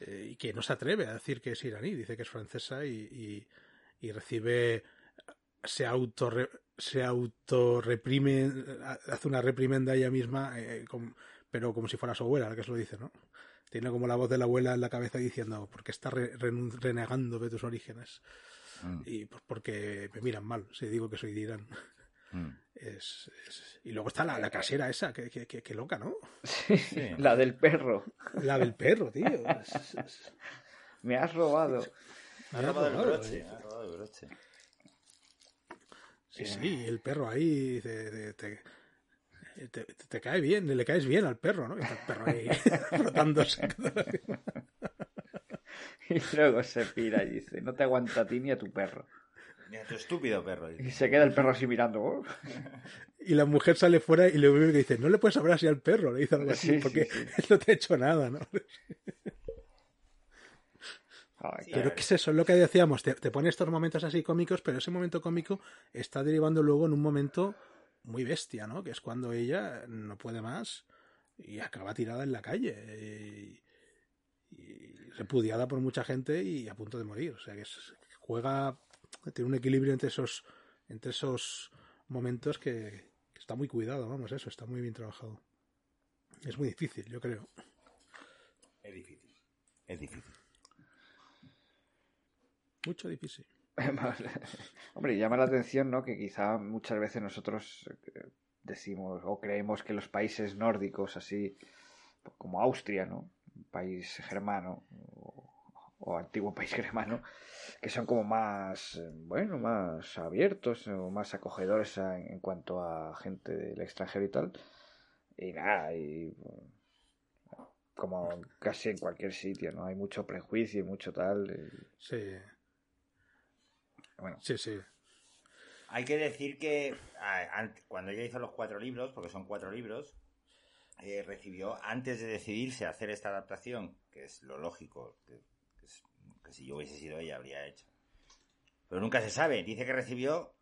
eh, y que no se atreve a decir que es iraní, dice que es francesa y, y, y recibe, se auto se autorreprime, hace una reprimenda ella misma, eh, pero como si fuera su abuela la que se lo dice, ¿no? Tiene como la voz de la abuela en la cabeza diciendo, porque está re- renegando de tus orígenes? Mm, Y pues porque me miran mal si digo que soy de Irán. mm. Es, es- Y luego está la, la casera esa, que, que, que- que loca, ¿no? Sí, Sí. La del perro. La del perro, tío. Es- es- Me has robado. Me ha me ha robado el broche. ¿eh? me ha robado el broche. Sí, sí, el perro ahí te, te, te- te- te cae bien, le caes bien al perro, ¿no? Y está el perro ahí frotándose. Y luego se pira y dice, no te aguanta a ti ni a tu perro. Mira, tu estúpido perro. Y se queda el perro así mirando. "Oh". Y la mujer sale fuera y le ve que dice, no le puedes hablar así al perro, le dice algo así, Sí, sí, porque sí. él no te ha hecho nada, ¿no? Ay. Pero que es eso, es lo que decíamos, te, te pone estos momentos así cómicos, pero ese momento cómico está derivando luego en un momento muy bestia, ¿no? Que es cuando ella no puede más y acaba tirada en la calle y, y repudiada por mucha gente y a punto de morir. O sea que es- juega, tiene un equilibrio entre esos, entre esos momentos que, que está muy cuidado, vamos, eso, está muy bien trabajado. Es muy difícil, yo creo. Es difícil. Es difícil. Mucho difícil. Hombre, llama la atención, ¿no? Que quizá muchas veces nosotros eh, decimos o creemos que los países nórdicos, así como Austria, ¿no? País germano o, antiguo país germano, que son como más, eh, bueno, más abiertos o más acogedores en cuanto a gente del extranjero y tal. Y nada, y como casi en cualquier sitio, ¿no? Hay mucho prejuicio y mucho tal. Sí, bueno, sí, sí. Hay que decir que cuando ella hizo los cuatro libros, porque son cuatro libros, eh, recibió, antes de decidirse a hacer esta adaptación, que es lo lógico, que, que es- que si yo hubiese sido ella habría hecho. Pero nunca se sabe. Dice que recibió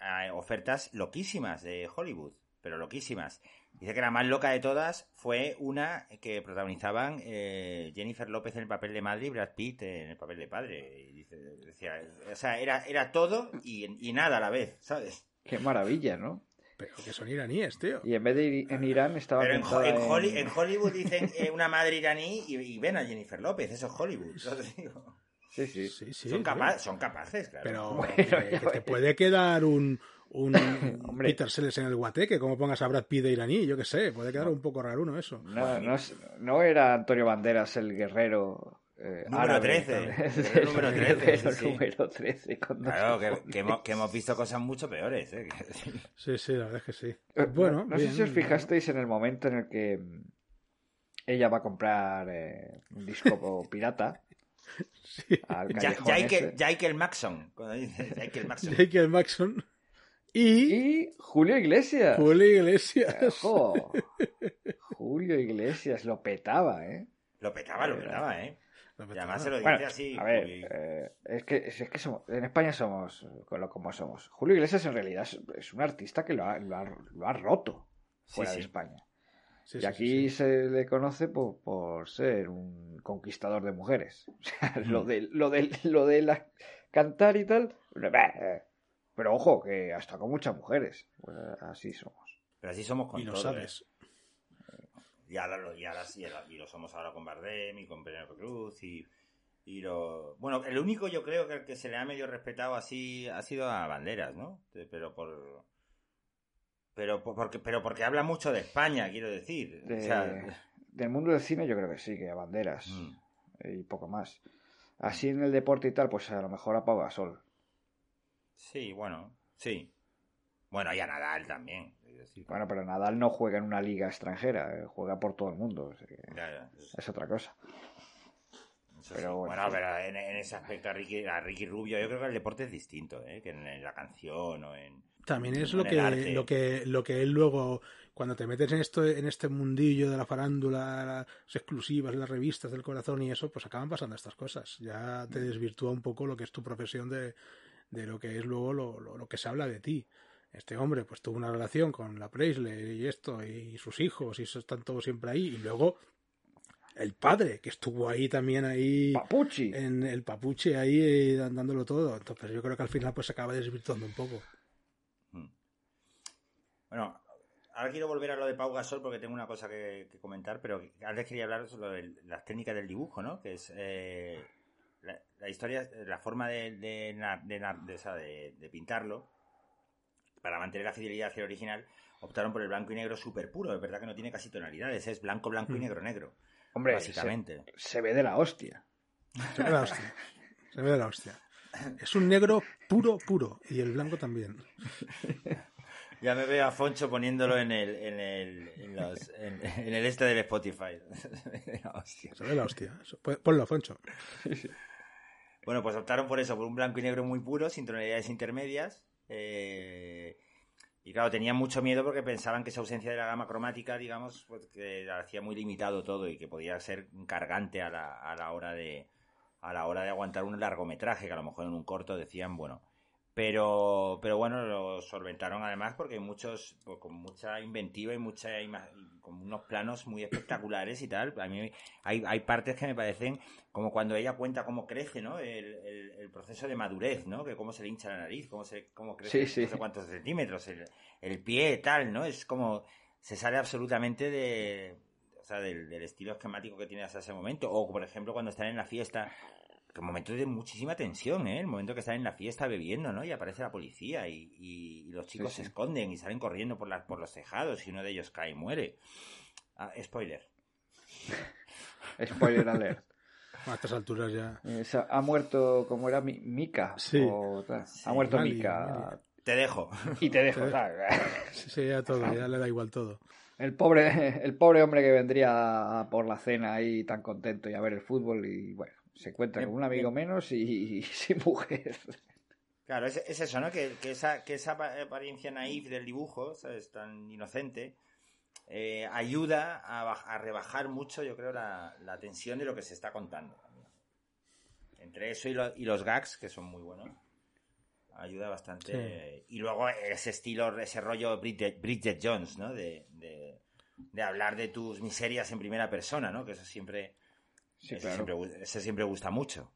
eh, ofertas loquísimas de Hollywood, pero loquísimas. Dice que la más loca de todas fue una que protagonizaban eh, Jennifer López en el papel de madre y Brad Pitt en el papel de padre. Y dice, decía, o sea, era, era todo y, y nada a la vez, ¿sabes? qué maravilla, ¿no? Pero que son iraníes, tío. Y en vez de ir en Irán estaba Pero en, Ho- en en- Holly- en Hollywood dicen eh, una madre iraní y, y ven a Jennifer López, eso es Hollywood. Digo, Sí, sí. Sí, sí. son, sí. capa- son capaces, claro. Pero Bueno, que, te puede quedar un, un Hombre. Peter Sellers en el guateque, como pongas a Brad Pitt de iraní, yo qué sé, puede quedar un poco raro uno eso. No, no, es- no era Antonio Banderas el guerrero eh, Número árabe, 13, ¿no? el número 13, guerrero sí, sí. número 13 con dos Claro, que, que hemos, que hemos visto cosas mucho peores. ¿eh? Sí, sí, la verdad es que sí. Eh, Bueno, no, no sé si os fijasteis en el momento en el que mm, ella va a comprar eh, un disco pirata Sí. al callejón Jaikel ese. Jaikel Maxon. Cuando dice Jaikel Maxon. Jake Maxon y Y Julio Iglesias. Julio Iglesias. Ojo. Julio Iglesias lo petaba, ¿eh? Lo petaba, lo petaba, ¿eh? Y además se lo dice Bueno, así. a ver, eh, es que, es que somos- en España somos con lo como somos. Julio Iglesias en realidad es, es un artista que lo ha, lo ha- lo ha roto fuera sí. de España. Sí, y sí, aquí sí, sí. se le conoce por, por ser un conquistador de mujeres. O sea, lo de, lo de, lo de la, cantar y tal. eh, Pero ojo, que hasta con muchas mujeres. Pues así somos. Pero así somos con Y lo todo, sabes. ¿eh? Y ahora, lo, y ahora sí, y lo somos ahora con Bardem y con Penélope Cruz y, y lo... Bueno, el único yo creo que el que se le ha medio respetado así ha sido a Banderas, ¿no? Pero por... Pero por- porque, pero porque habla mucho de España, quiero decir. De- O sea, Del mundo del cine yo creo que sí, que a banderas mm. y poco más. Así en el deporte y tal, pues a lo mejor a Pau Gasol. Sí, bueno, sí. Bueno, y a Nadal también. decir. Bueno, pero Nadal no juega en una liga extranjera, eh, juega por todo el mundo. o sea que Ya, ya, eso- es otra cosa. eso pero sí. bueno. bueno, pero en, en ese aspecto a Ricky, a Ricky Rubio yo creo que el deporte es distinto, ¿eh? Que en, en la canción o en... También es lo que, lo que lo que él luego, cuando te metes en esto, en este mundillo de la farándula, las exclusivas, las revistas del corazón y eso, pues acaban pasando estas cosas. Ya te desvirtúa un poco lo que es tu profesión de, de lo que es luego lo, lo, lo que se habla de ti. Este hombre pues tuvo una relación con la Presley y esto, y sus hijos, y eso están todos siempre ahí, y luego el padre, que estuvo ahí también ahí Papuchi. en el papuche ahí eh, dándolo todo. Entonces yo creo que al final pues se acaba desvirtuando un poco. Mm. Bueno, ahora quiero volver a lo de Pau Gasol porque tengo una cosa que, que comentar, pero antes quería hablar sobre las técnicas del dibujo, ¿no? Que es eh, la, la historia, la forma de, de, de de de- de pintarlo para mantener la fidelidad hacia el original. Optaron por el blanco y negro súper puro, es verdad que no tiene casi tonalidades, es blanco, blanco y Mm. negro, negro, Hombre, básicamente. Se, se ve de la hostia. Se ve la hostia. Se ve la hostia. Es un negro puro, puro. Y el blanco también. Ya me veo a Foncho poniéndolo en el, en el, en los- en- en el este del Spotify. Hostia. Se ve la hostia. Ponlo, Foncho. Bueno, pues optaron por eso, por un blanco y negro muy puro, sin tonalidades intermedias. eh, y claro, tenían mucho miedo porque pensaban que esa ausencia de la gama cromática, digamos, pues que hacía muy limitado todo y que podía ser cargante a la, a la hora de a la hora de aguantar un largometraje, que a lo mejor en un corto decían, bueno. Pero, pero bueno, lo solventaron además porque hay muchos, pues, con mucha inventiva y mucha con unos planos muy espectaculares y tal. A mí hay, hay partes que me parecen como cuando ella cuenta cómo crece, ¿no? El, el- el proceso de madurez, ¿no? Que cómo se le hincha la nariz, cómo se, cómo crece, Sí, sí. no sé cuántos centímetros, el, el pie, tal, ¿no? Es como, se sale absolutamente de, o sea, del, del estilo esquemático que tiene hasta ese momento. O, por ejemplo, cuando están en la fiesta, que momento de muchísima tensión, ¿eh? El momento que están en la fiesta bebiendo, ¿no? Y aparece la policía y, y- y los chicos Sí, se esconden y salen corriendo por, las por los tejados y uno de ellos cae y muere. Ah, spoiler. Spoiler alert. A estas alturas ya. Eh, ha- muerto, como era Mi- Mika. Sí. o ha muerto Mali, Mika. Te dejo. Y te dejo. ¿sabes? Sí, sí, ya todo. Ya le da igual todo. El pobre, el pobre hombre que vendría por la cena ahí tan contento y a ver el fútbol y bueno, se encuentra con un amigo menos y, y sin mujer. Claro, es, es eso, ¿no? Que, que esa, que esa apa- apariencia naif del dibujo, ¿sabes? Tan inocente, eh, ayuda a, baj- a rebajar mucho, yo creo, la, la tensión de lo que se está contando. Entre eso y, lo- y los gags, que son muy buenos, ayuda bastante. Y luego ese estilo, ese rollo Bridget, Bridget Jones, ¿no? De, de, de hablar de tus miserias en primera persona, ¿no? Que eso siempre, Sí, claro. siempre, eso siempre gusta mucho.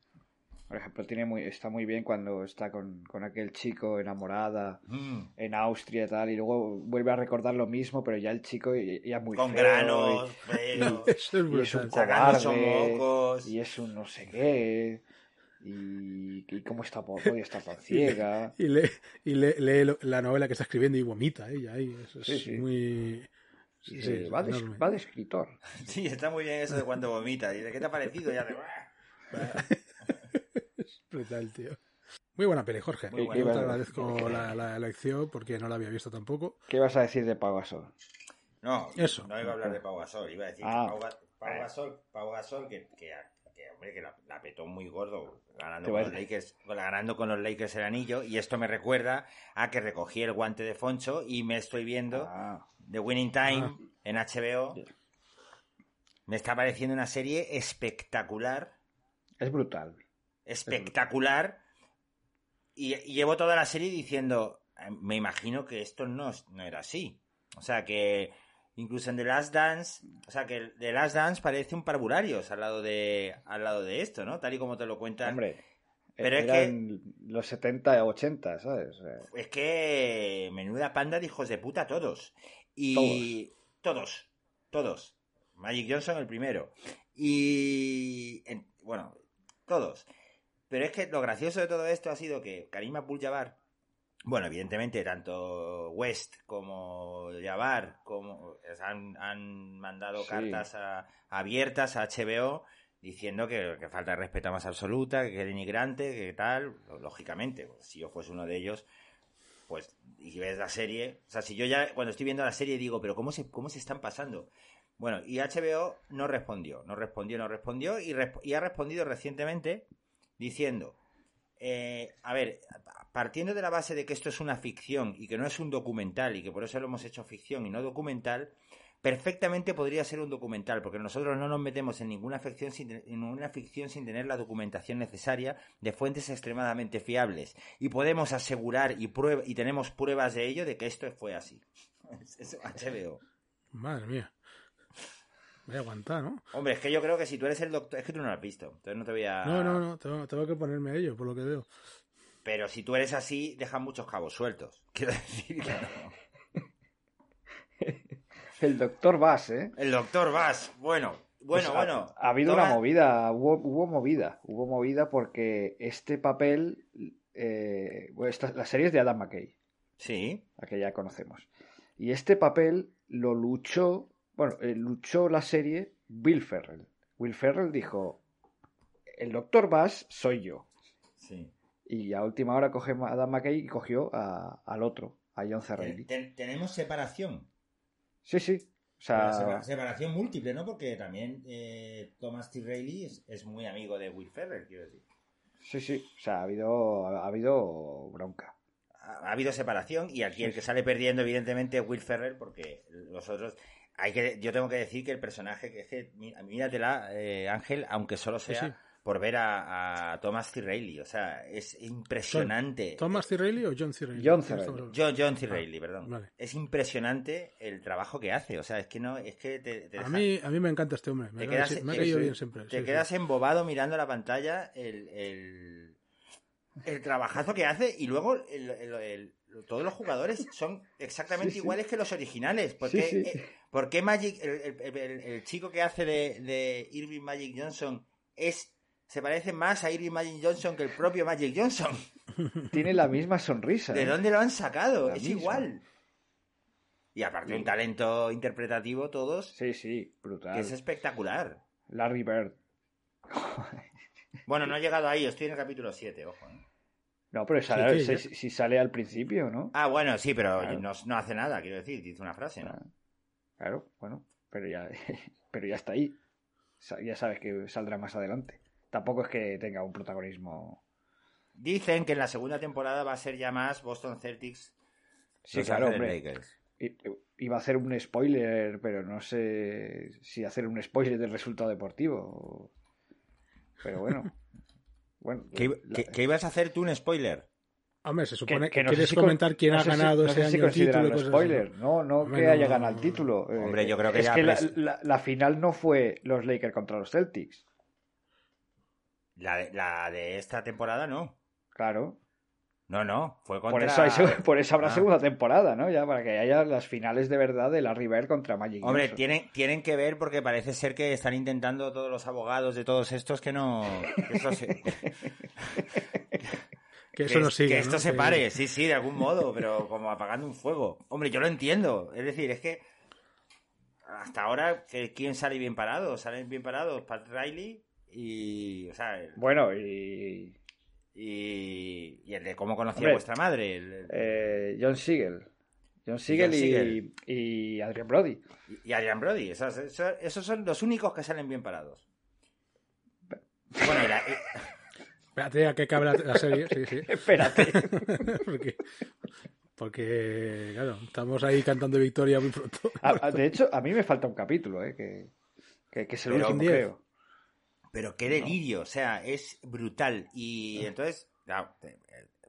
Por ejemplo, tiene muy, está muy bien cuando está con, con aquel chico enamorada Mm. en Austria y tal, y luego vuelve a recordar lo mismo, pero ya el chico ya es muy Con feo granos, es y, y es un cobarde, mocos. y es un no sé qué, y, y cómo está por y está tan ciega. Y lee, y lee, lee la novela que está escribiendo y vomita ella ahí. Eso es Sí, sí. muy. Sí, sí, es va, de, enorme. va de escritor. Sí, está muy bien eso de cuando vomita. Dice, ¿qué te ha parecido? Y hace, "Buah". Es brutal, tío. Muy buena peli, Jorge. Muy Yo te agradezco la, la elección porque no la había visto tampoco. ¿Qué vas a decir de Pau Gasol? No, Eso. no iba a hablar de Pau Gasol. Iba a decir Ah. que Pau, Ga- Pau Gasol, Pau Gasol que, que, que, hombre, que la, la petó muy gordo ganando Te con, los Lakers, ganando con los Lakers el anillo. Y esto me recuerda a que recogí el guante de Foncho y me estoy viendo Ah, The Winning Time Ah. en HBO. Me está pareciendo una serie espectacular. Es brutal. espectacular. Y, y llevo toda la serie diciendo, "Eh, me imagino que esto no, es- no era así. O sea que incluso en The Last Dance, o sea que The Last Dance parece un parvularios al lado de al lado de esto, ¿no? Tal y como te lo cuentan. Hombre, Pero es eran los 70 80, ¿sabes? Es que menuda panda de hijos de puta todos. Y todos, todos. Magic Johnson el primero. Y en- bueno, todos. Pero es que lo gracioso de todo esto ha sido que Karim Abdul-Jabbar, bueno, evidentemente tanto West como Jabbar como han, han mandado Sí. cartas a- abiertas a HBO diciendo que, que falta de respeto más absoluta, que es denigrante, que tal, lógicamente, pues, si yo fuese uno de ellos, pues, y ves la serie, o sea, si yo ya cuando estoy viendo la serie digo, pero ¿cómo se, cómo se están pasando? Bueno, y HBO no respondió, no respondió, no respondió, y, ha respondido recientemente diciendo, eh, a ver, partiendo de la base de que esto es una ficción y que no es un documental y que por eso lo hemos hecho ficción y no documental, perfectamente podría ser un documental, porque nosotros no nos metemos en ninguna ficción sin, en ninguna ficción sin tener la documentación necesaria de fuentes extremadamente fiables. Y podemos asegurar y, prueba, y tenemos pruebas de ello de que esto fue así. Es- HBO. Madre mía. Voy a aguantar, ¿no? Hombre, es que yo creo que si tú eres el doctor, es que tú no lo has visto, entonces no te voy a... No, no, no, tengo, tengo que ponerme a ello, por lo que veo. Pero si tú eres así, dejan muchos cabos sueltos. Quiero decir que no. El doctor Bass, ¿eh? El doctor Bass, bueno, bueno, Pues bueno. Ha, habido Toma- una movida, hubo, hubo movida, hubo movida porque este papel, eh, bueno, esta- la serie es de Adam McKay, Sí, la que ya conocemos. Y este papel lo luchó, bueno, eh, luchó la serie Will Ferrell. Will Ferrell dijo, el doctor Bass soy yo. sí. Y a última hora coge a Adam McKay y cogió a- al otro, a John C. Ten- Reilly. ten- tenemos separación. Sí, sí. O sea, separa- separación múltiple, ¿no? Porque también eh, Thomas T. Reilly es, es muy amigo de Will Ferrell, quiero decir. sí, sí. O sea, ha habido, ha habido bronca. Ha, ha habido separación y aquí Sí, el que sale perdiendo, evidentemente, es Will Ferrell, porque los otros. Hay que, yo tengo que decir que el personaje, que es que, mí- míratela, eh, Ángel, aunque solo Sí, sea sí. Por ver a, a Thomas T. Reilly, o sea, es impresionante. ¿Thomas C. Reilly o John C. Reilly? John C. John, John C. Ah, Reilly, perdón. vale. Es impresionante el trabajo que hace, o sea, es que no, es que te, te A mí, a mí me encanta este hombre. Me, Te ha- quedas- me ha caído sí. bien siempre. te sí, sí. quedas embobado mirando la pantalla el, el, el trabajazo que hace y luego el- el- el- todos los jugadores son exactamente Sí, sí. iguales que los originales. ¿Por qué, Sí, sí. eh, por qué Magic, el, el- el- el chico que hace de, de Irving Magic Johnson es se parece más a Irving Magic Johnson que el propio Magic Johnson? Tiene la misma sonrisa. ¿De ¿eh? dónde lo han sacado? La es misma. igual. Y aparte un talento interpretativo todos Sí, sí, brutal. que es espectacular. Larry Bird. Bueno, no he llegado ahí, estoy en el capítulo 7, ojo. ¿eh? No, pero sale- sí, si, sale al principio, ¿no? Ah, bueno, sí, pero Claro. no, no hace nada, quiero decir, dice una frase, ¿no? Ah, Claro, bueno, pero ya, pero ya está ahí. Ya sabes que saldrá más adelante. Tampoco es que tenga un protagonismo. Dicen que en la segunda temporada va a ser ya más Boston Celtics. Sí, Los claro, hombre. Iba a hacer un spoiler, pero no sé si hacer un spoiler del resultado deportivo. Pero bueno. bueno ¿Qué, la- qué- qué ibas a hacer tú un spoiler? Hombre, se supone que que, no quieres si comentar quién no ha sé si- ganado no ese si año el título y considerarlo cosas spoiler. así. No, no Hombre, que no, haya no, ganado el no. título. Eh, Hombre, yo creo que es ya que la, la- la final no fue los Lakers contra los Celtics. La de, la de esta temporada no. Claro. No, no, fue contra... Por eso, hay por eso habrá Ah. segunda temporada, ¿no? Ya para que haya las finales de verdad de Larry Bird contra Magic Hombre, Johnson. tienen, tienen que ver porque parece ser que están intentando todos los abogados de todos estos que no... Que, eso se- Que eso no sigue. que esto ¿no? se pare, sí, sí, de algún modo, pero como apagando un fuego. Hombre, yo lo entiendo. Es decir, es que hasta ahora, que ¿quién sale bien parado? Salen bien parados Pat Riley y. O sea, el- Bueno, y y, y el de cómo conocía Hombre, a vuestra madre. el- eh, John Siegel. John Siegel, John y, Siegel. y Adrian Brody. y, y Adrian Brody. Esos, esos- esos son los únicos que salen bien parados. Bueno, la- y- Espérate a que acabe la, serie, sí, sí. Espérate. porque, porque, claro, estamos ahí cantando victoria muy pronto. A- a- de hecho, a mí me falta un capítulo, ¿eh? Que, que, que es el último, creo. Pero qué delirio, o sea, es brutal. Y entonces, claro, te,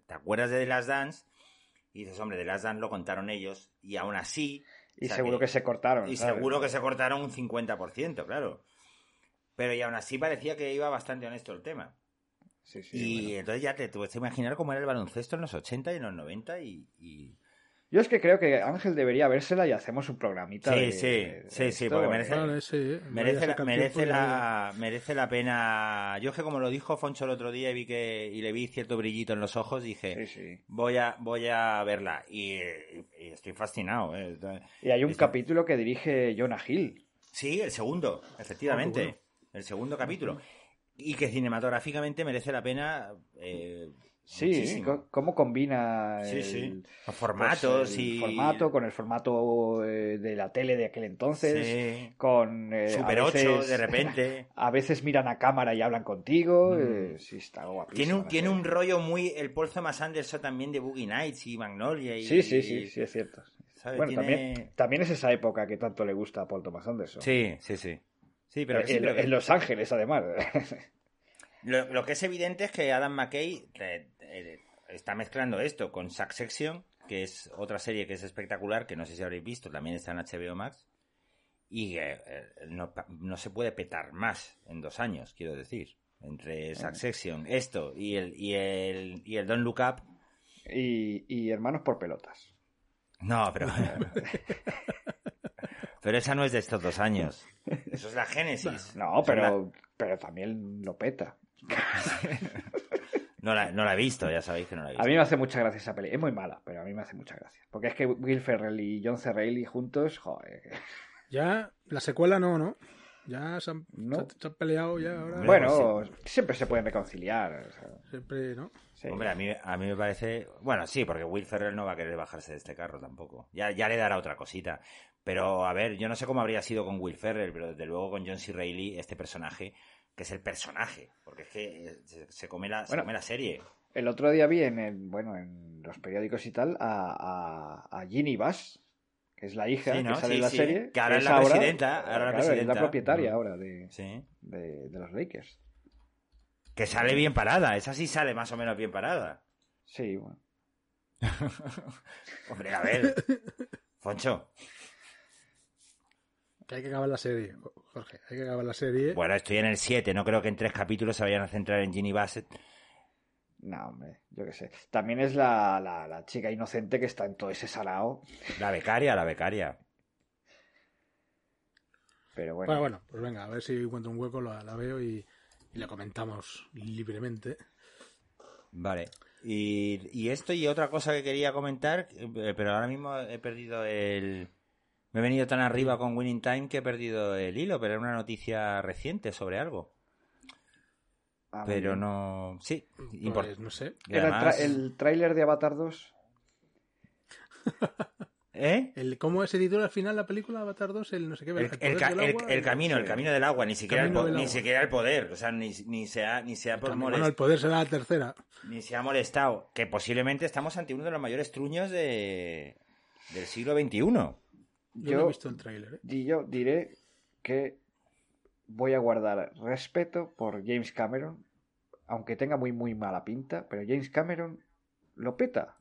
te acuerdas de The Last Dance y dices, hombre, The Last Dance lo contaron ellos y aún así... Y o sea, seguro que se cortaron. Y ¿sabes? seguro que se cortaron un 50%, claro. Pero y aún así parecía que iba bastante honesto el tema. Sí, sí, y bueno. entonces ya te puedes imaginar cómo era el baloncesto en los 80 y en los 90 y... y- Yo es que creo que Ángel debería vérsela y hacemos un programita. Sí, de- sí, de sí, sí, esto, porque eh. merece- Vale, sí, eh. Voy a Merece, la, sacar merece, tiempo y- la, merece la pena. Yo es que como lo dijo Foncho el otro día y vi que y le vi cierto brillito en los ojos, dije, Sí, sí. voy a voy a verla y, y estoy fascinado. ¿eh? Y hay un Está- capítulo que dirige Jonah Hill. Sí, el segundo, efectivamente, Ah, bueno. el segundo capítulo y que cinematográficamente merece la pena. eh, Sí, muchísimo. cómo combina Sí, el, sí. Los formatos pues, el y formato con el formato eh, de la tele de aquel entonces, Sí. con eh, Super a 8 veces- de repente. A veces miran a cámara y hablan contigo. Mm. eh, sí, está guapísimo. Tiene un, tiene un rollo muy el Paul Thomas Anderson también de Boogie Nights y Magnolia y Sí, sí, sí, sí, es cierto. Bueno, Tiene- también, también es esa época que tanto le gusta a Paul Thomas Anderson. Sí, sí, sí. Sí, pero, en, en Los Ángeles, además. lo, lo que es evidente es que Adam McKay eh, eh, está mezclando esto con Succession, que es otra serie que es espectacular, que no sé si habréis visto, también está en HBO Max, y eh, eh, no, se puede petar más en dos años, quiero decir. Entre Succession, esto y el, y el, y el Don't Look Up, y, y Hermanos por Pelotas. no, pero... pero esa no es de estos dos años. Eso es la génesis. No, la- pero, pero también lo peta. No la, no la he visto, ya sabéis que no la he visto. A mí me hace mucha gracia esa peli. Es muy mala, pero a mí me hace mucha gracia. Porque es que Will Ferrell y John C. Reilly juntos, joder. Ya, la secuela no, ¿no? Ya se han, No. se- se han peleado ya ahora. Bueno, siempre se pueden reconciliar. o sea, Siempre, ¿no? sí. Hombre, a mí, a mí me parece. Bueno, sí, porque Will Ferrell no va a querer bajarse de este carro tampoco. Ya, ya le dará otra cosita. Pero, a ver, yo no sé cómo habría sido con Will Ferrell, pero desde luego con John C. Reilly, este personaje, que es el personaje, porque es que eh, se, come, la, se come la serie. El otro día vi en, el- bueno, en los periódicos y tal a, a, a Ginny Bass, que es la hija Sí, ¿no? que sale Sí, en la sí. serie. Que ahora es la presidenta, ahora la claro, presidenta. Es la propietaria Mm. ahora de, de, de los Lakers. Que sale bien parada, esa sí sale más o menos bien parada. Sí, bueno. Hombre, a ver. Foncho. Que hay que acabar la serie, Jorge. Hay que acabar la serie. Bueno, estoy en el 7, no creo que en tres capítulos se vayan a centrar en Ginny Bassett. No, hombre, yo qué sé. También es la, la, la chica inocente que está en todo ese sarao. La becaria, la becaria. Pero bueno, Bueno, bueno, pues venga, a ver si encuentro un hueco, la, la veo y, y la comentamos libremente. Vale. Y, y esto y otra cosa que quería comentar, eh, pero ahora mismo he perdido el... Me he venido tan arriba con Winning Time que he perdido el hilo, pero era una noticia reciente sobre algo. ah, Pero bien. no... Sí, Pues import- no sé. y Era el, además- tra- el tráiler de Avatar 2. ¿Eh? El, ¿Cómo se titula al final la película Avatar 2? El no sé qué. El, poder el ca- del el- agua, el camino, el camino del agua, ni siquiera, el, ni agua. siquiera el poder, o sea, ni, ni sea, ni sea por molest- Bueno, el poder será la tercera. ni se ha molestado, que posiblemente estamos ante uno de los mayores truños de, del siglo XXI. Yo, no he visto el tráiler. ¿eh? Y yo diré que voy a guardar respeto por James Cameron, aunque tenga muy, muy mala pinta, pero James Cameron lo peta.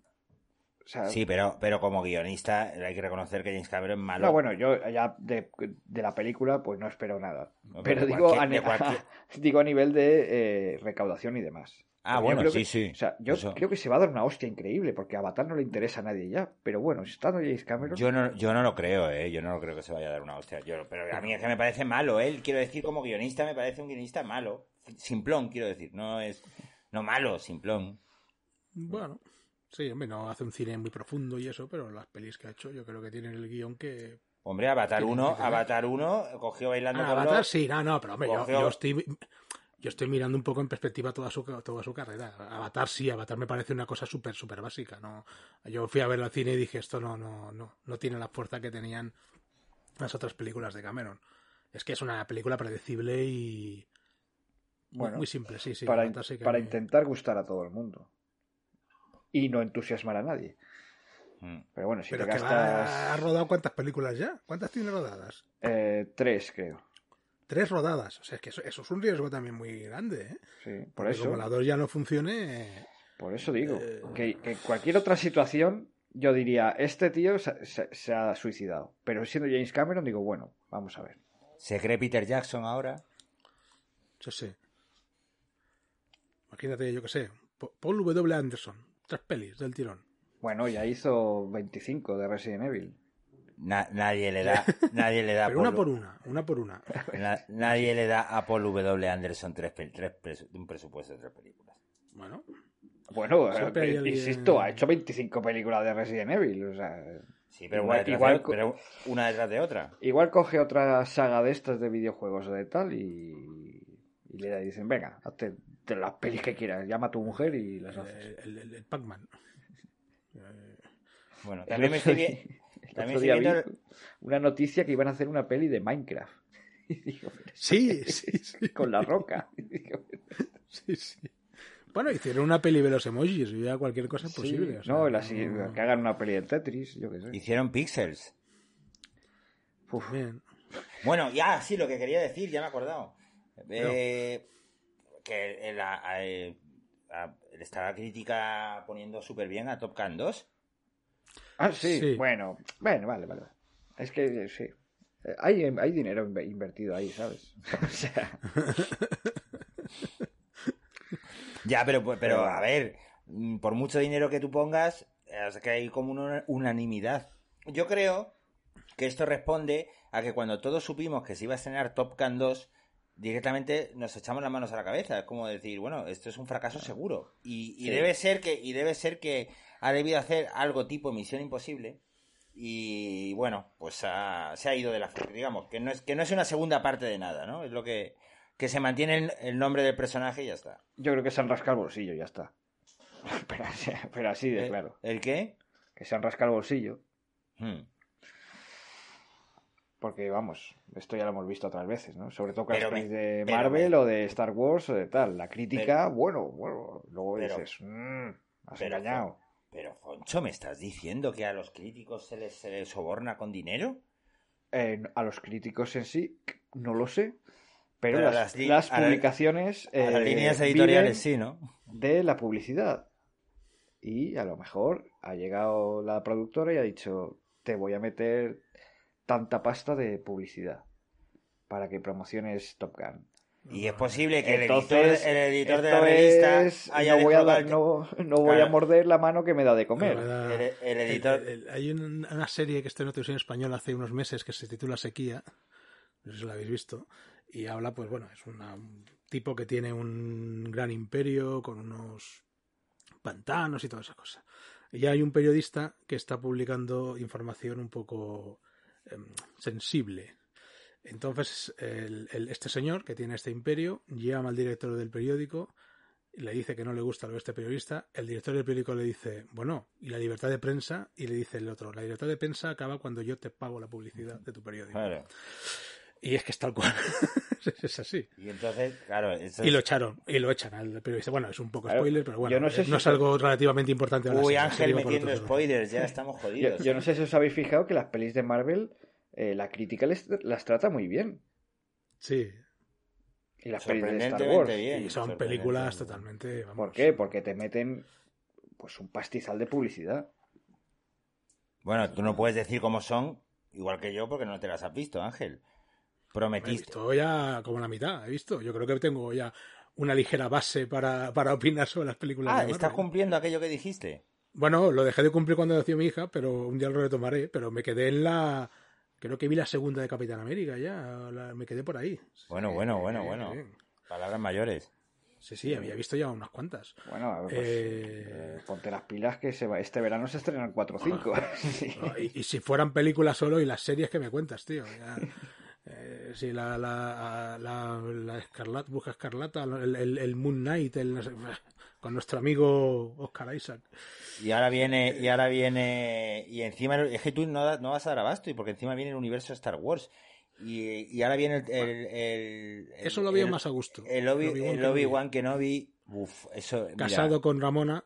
O sea, Sí, pero, pero como guionista hay que reconocer que James Cameron es malo. no, bueno, yo ya de, de la película pues no espero nada. No, Pero digo a, digo a nivel de eh, recaudación y demás. Ah, Porque bueno, sí, que- sí. O sea, yo Eso. creo que se va a dar una hostia increíble, porque a Avatar no le interesa a nadie ya. Pero bueno, estando James Cameron... Yo no, yo no lo creo, ¿eh? Yo no lo creo que se vaya a dar una hostia. Yo, pero a mí es que me parece malo, ¿eh? Quiero decir, como guionista, me parece un guionista malo. Simplón, quiero decir. No es... No malo, simplón. Bueno, sí, hombre, no hace un cine muy profundo y eso, pero las pelis que ha hecho yo creo que tienen el guion que... Hombre, Avatar Tiene 1, que tener. Avatar 1 cogió bailando Ah, con Avatar los- sí, no, no, pero hombre, yo, yo estoy... Yo estoy mirando un poco en perspectiva toda su, toda su carrera. Avatar sí, Avatar me parece una cosa súper, súper básica. ¿no? Yo fui a ver al cine y dije, esto no, no, no, no tiene la fuerza que tenían las otras películas de Cameron. Es que es una película predecible y muy- Bueno, muy simple, sí, sí. para, para me- intentar gustar a todo el mundo. Y no entusiasmar a nadie. Mm. Pero bueno, si Pero te gastas ¿ha rodado cuántas películas ya? ¿Cuántas tiene rodadas? eh, tres, creo. Tres rodadas. O sea, es que eso, eso es un riesgo también muy grande, ¿eh? Sí, por Porque eso. Como la 2 ya no funcione. eh, Por eso digo, Eh, que, que en cualquier otra situación yo diría, este tío se, se- se ha suicidado. Pero siendo James Cameron, digo, bueno, vamos a ver. ¿Se cree Peter Jackson ahora? Yo sé. Imagínate, yo que sé. Pa- Paul W. Anderson. Tres pelis del tirón. Bueno, ya hizo 25 de Resident Evil. Na- nadie le da, nadie le da Pero una por una, una por una. na- nadie le da a Paul W. Anderson tres, tres un presupuesto de tres películas. Bueno, Bueno, eh, insisto, ha hecho 25 películas de Resident Evil. O sea, Sí, pero, Igual- una, igual de, pero una detrás de otra. igual coge otra saga de estas de videojuegos o de tal y, y le dicen, venga, hazte de las pelis que quieras, llama a tu mujer y las haces. el, el- Pac-Man. Bueno, también me estoy, también otro día una noticia que iban a hacer una peli de Minecraft. Y digo, pero Sí, sí, sí. con la roca. Digo, sí, sí. Bueno, hicieron una peli de los emojis y ya cualquier cosa es sí, posible. o sea, no, la, no- que hagan una peli de Tetris, yo qué sé. Hicieron Pixels. Uf, Bien. Bueno, ya, sí, lo que quería decir, ya me he acordado. Eh, que la, eh, a- le está la crítica poniendo súper bien a Top Gun 2. Ah, sí, Sí. bueno, bueno, vale, vale. Es que eh, sí. Eh, Hay, hay dinero inve- invertido ahí, ¿sabes? O sea, Ya, pero, pero a ver, mm, por mucho dinero que tú pongas, es que hay como una unanimidad. Yo creo que esto responde a que cuando todos supimos que se iba a estrenar Top Gun 2, directamente nos echamos las manos a la cabeza. Es como decir, bueno, esto es un fracaso seguro. Y, y Sí. debe ser que, y debe ser que ha debido hacer algo tipo Misión Imposible. Y bueno, pues ha- se ha ido de la digamos, que no es, que no es una segunda parte de nada, ¿no? Es lo que, que se mantiene el, el nombre del personaje y ya está. yo creo que se han rascado el bolsillo, ya está. Pero, así- pero así de ¿El- claro. ¿El qué? Que se han rascado el bolsillo. Hmm. Porque, vamos, esto ya lo hemos visto otras veces, ¿no? Sobre todo me- pelis de Marvel me- o de Star Wars o de tal. La crítica, bueno, bueno, luego pero- dices, mmm, has pero- engañado. Pero, Foncho, ¿me estás diciendo que a los críticos se les, se les soborna con dinero? Eh, a los críticos en sí, no lo sé. Pero, Pero las, las li- las a la- publicaciones A las eh, líneas editoriales sí, ¿no? de la publicidad. Y a lo mejor ha llegado la productora y ha dicho, te voy a meter tanta pasta de publicidad para que promociones Top Gun. Y es posible que el Entonces, editor, el editor de la esto revista es- haya no voy, a, dar- no, no voy Claro. a morder la mano que me da de comer. La verdad, el, el editor... el- el- hay un- una serie que está en televisión española hace unos meses que se titula Sequía. No sé si la habéis visto. Y habla, pues bueno, es una- un tipo que tiene un gran imperio con unos pantanos y toda esa cosa. Y hay un periodista que está publicando información un poco em, sensible. Entonces, el- el- este señor que tiene este imperio llama al director del periódico le dice que no le gusta lo de este periodista, el director del periódico le dice, bueno, y la libertad de prensa, y le dice el otro, la libertad de prensa acaba cuando yo te pago la publicidad de tu periódico. Claro. Y es que es tal cual, es así. Y entonces, claro, eso Y lo echaron, y lo echan al periodista. Bueno, es un poco Claro, spoiler, pero bueno, yo no sé eh, si es algo relativamente importante. Uy, Ángel metiendo spoilers, ya estamos Yo, jodidos. yo no sé si os habéis fijado que las pelis de Marvel, eh, la crítica les- las trata muy bien. Sí, Y las pelis de Star Wars. Bien. y son películas totalmente... vamos, ¿Por qué? Porque te meten pues un pastizal de publicidad. Bueno, tú no puedes decir cómo son, igual que yo, porque no te las has visto, Ángel. He Prometiste. visto ya como la mitad, he visto. Yo creo que tengo ya una ligera base para, para opinar sobre las películas. Ah, de estás cumpliendo aquello que dijiste. Bueno, lo dejé de cumplir cuando nació mi hija, pero un día lo retomaré. Pero me quedé en la. Creo que vi la segunda de Capitán América ya. la- me quedé por ahí. Bueno, bueno, bueno, bueno. Palabras mayores. Sí, sí, había visto ya unas cuantas. Bueno, pues, Eh, eh, ponte las pilas que se va, este verano se estrenan 4 o 5. Sí. Y, y si fueran películas solo y las series que me cuentas, tío. Ya, eh, sí, la, la, la, la Escarlata, Busca Escarlata, el, el, el Moon Knight, el, con nuestro amigo Oscar Isaac. Y ahora viene, y ahora viene, y encima, es que tú no, da- no vas a dar abasto, y porque encima viene el universo Star Wars. Y, y ahora viene el, el, el- el- Eso lo veo el- más a gusto. El Obi- Obi-Wan el Kenobi. Uf, eso, mira, Casado con Ramona.